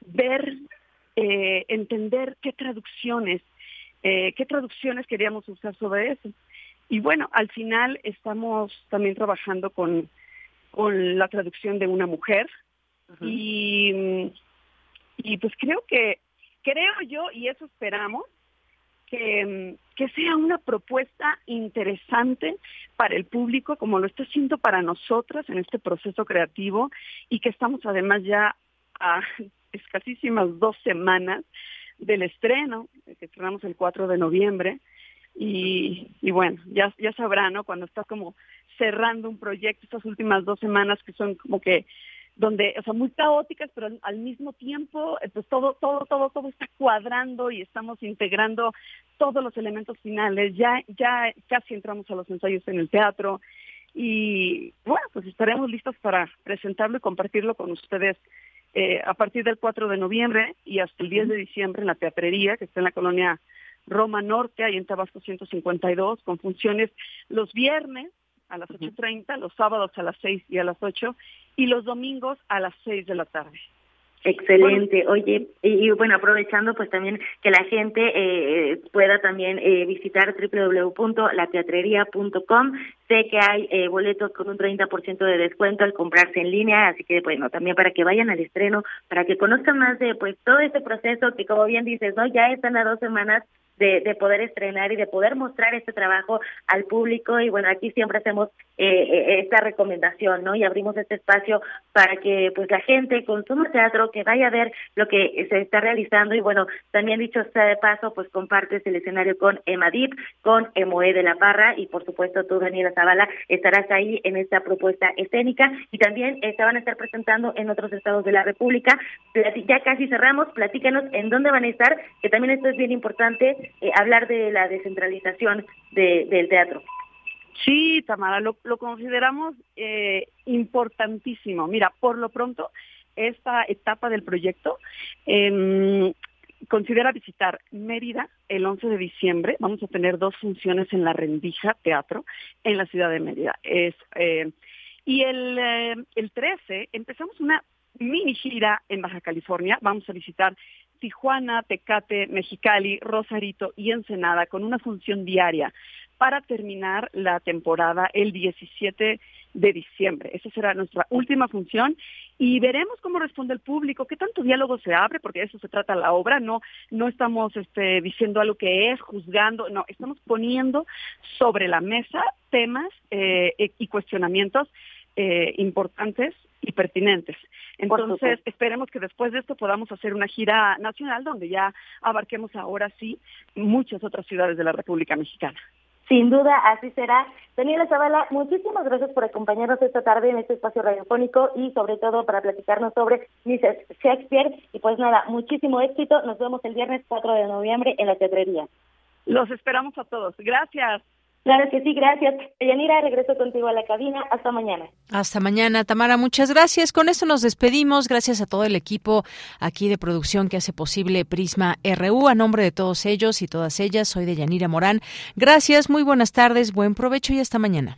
ver, eh, entender qué traducciones, eh, qué traducciones queríamos usar sobre eso. Y bueno, al final estamos también trabajando con, con la traducción de una mujer. Y, y pues creo que, creo yo, y eso esperamos, que, que sea una propuesta interesante para el público, como lo está haciendo para nosotras en este proceso creativo y que estamos además ya a escasísimas dos semanas del estreno, que estrenamos el 4 de noviembre, y, y bueno, ya, ya sabrá, ¿no? Cuando estás como cerrando un proyecto estas últimas dos semanas que son como que donde, o sea, muy caóticas, pero al, mismo tiempo, pues todo, todo, todo, todo está cuadrando y estamos integrando todos los elementos finales. Ya, ya casi entramos a los ensayos en el teatro y bueno, pues estaremos listos para presentarlo y compartirlo con ustedes eh, a partir del 4 de noviembre y hasta el 10 de diciembre en la teatrería que está en la colonia Roma Norte, ahí en Tabasco 152, con funciones los viernes a las 8.30, los sábados a las 6 y a las 8 y los domingos a las 6 de la tarde. Excelente. Oye, y, bueno, aprovechando pues también que la gente eh, pueda también eh, visitar www.lateatrería.com. Sé que hay eh, boletos con un 30% de descuento al comprarse en línea, así que bueno, también para que vayan al estreno, para que conozcan más de pues todo este proceso que como bien dices, ¿no? Ya están a dos semanas de, de, poder estrenar y de poder mostrar este trabajo al público. Y bueno, aquí siempre hacemos eh, eh, esta recomendación, ¿no? Y abrimos este espacio para que pues la gente consuma teatro, que vaya a ver lo que se está realizando. Y bueno, también dicho sea de paso, pues compartes el escenario con Emadip, con Emoe de la Parra y por supuesto tú, Daniela Zavala, estarás ahí en esta propuesta escénica y también se van a estar presentando en otros estados de la República. Ya casi cerramos, platícanos en dónde van a estar, que también esto es bien importante eh, hablar de la descentralización del teatro. Sí, Tamara, lo, consideramos eh, importantísimo. Mira, por lo pronto, esta etapa del proyecto eh, considera visitar Mérida el 11 de diciembre. Vamos a tener dos funciones en la Rendija Teatro en la ciudad de Mérida. Es, eh, y el, el 13 empezamos una mini gira en Baja California. Vamos a visitar Tijuana, Tecate, Mexicali, Rosarito y Ensenada con una función diaria para terminar la temporada el 17 de diciembre. Esa será nuestra última función y veremos cómo responde el público, qué tanto diálogo se abre, porque de eso se trata la obra, no, no estamos este, diciendo algo que es, juzgando, no, estamos poniendo sobre la mesa temas eh, y cuestionamientos eh, importantes y pertinentes. Entonces, esperemos que después de esto podamos hacer una gira nacional donde ya abarquemos ahora sí muchas otras ciudades de la República Mexicana. Sin duda, así será. Daniela Zavala, muchísimas gracias por acompañarnos esta tarde en este espacio radiofónico y sobre todo para platicarnos sobre Mrs. Shakespeare. Y pues nada, muchísimo éxito. Nos vemos el viernes 4 de noviembre en la teatrería. Los esperamos a todos. Gracias. Claro que sí, gracias. Yanira, regreso contigo a la cabina. Hasta mañana. Hasta mañana, Tamara. Muchas gracias. Con esto nos despedimos. Gracias a todo el equipo aquí de producción que hace posible Prisma RU. A nombre de todos ellos y todas ellas, soy de Yanira Morán. Gracias, muy buenas tardes, buen provecho y hasta mañana.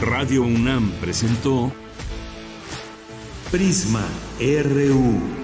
Radio UNAM presentó Prisma RU.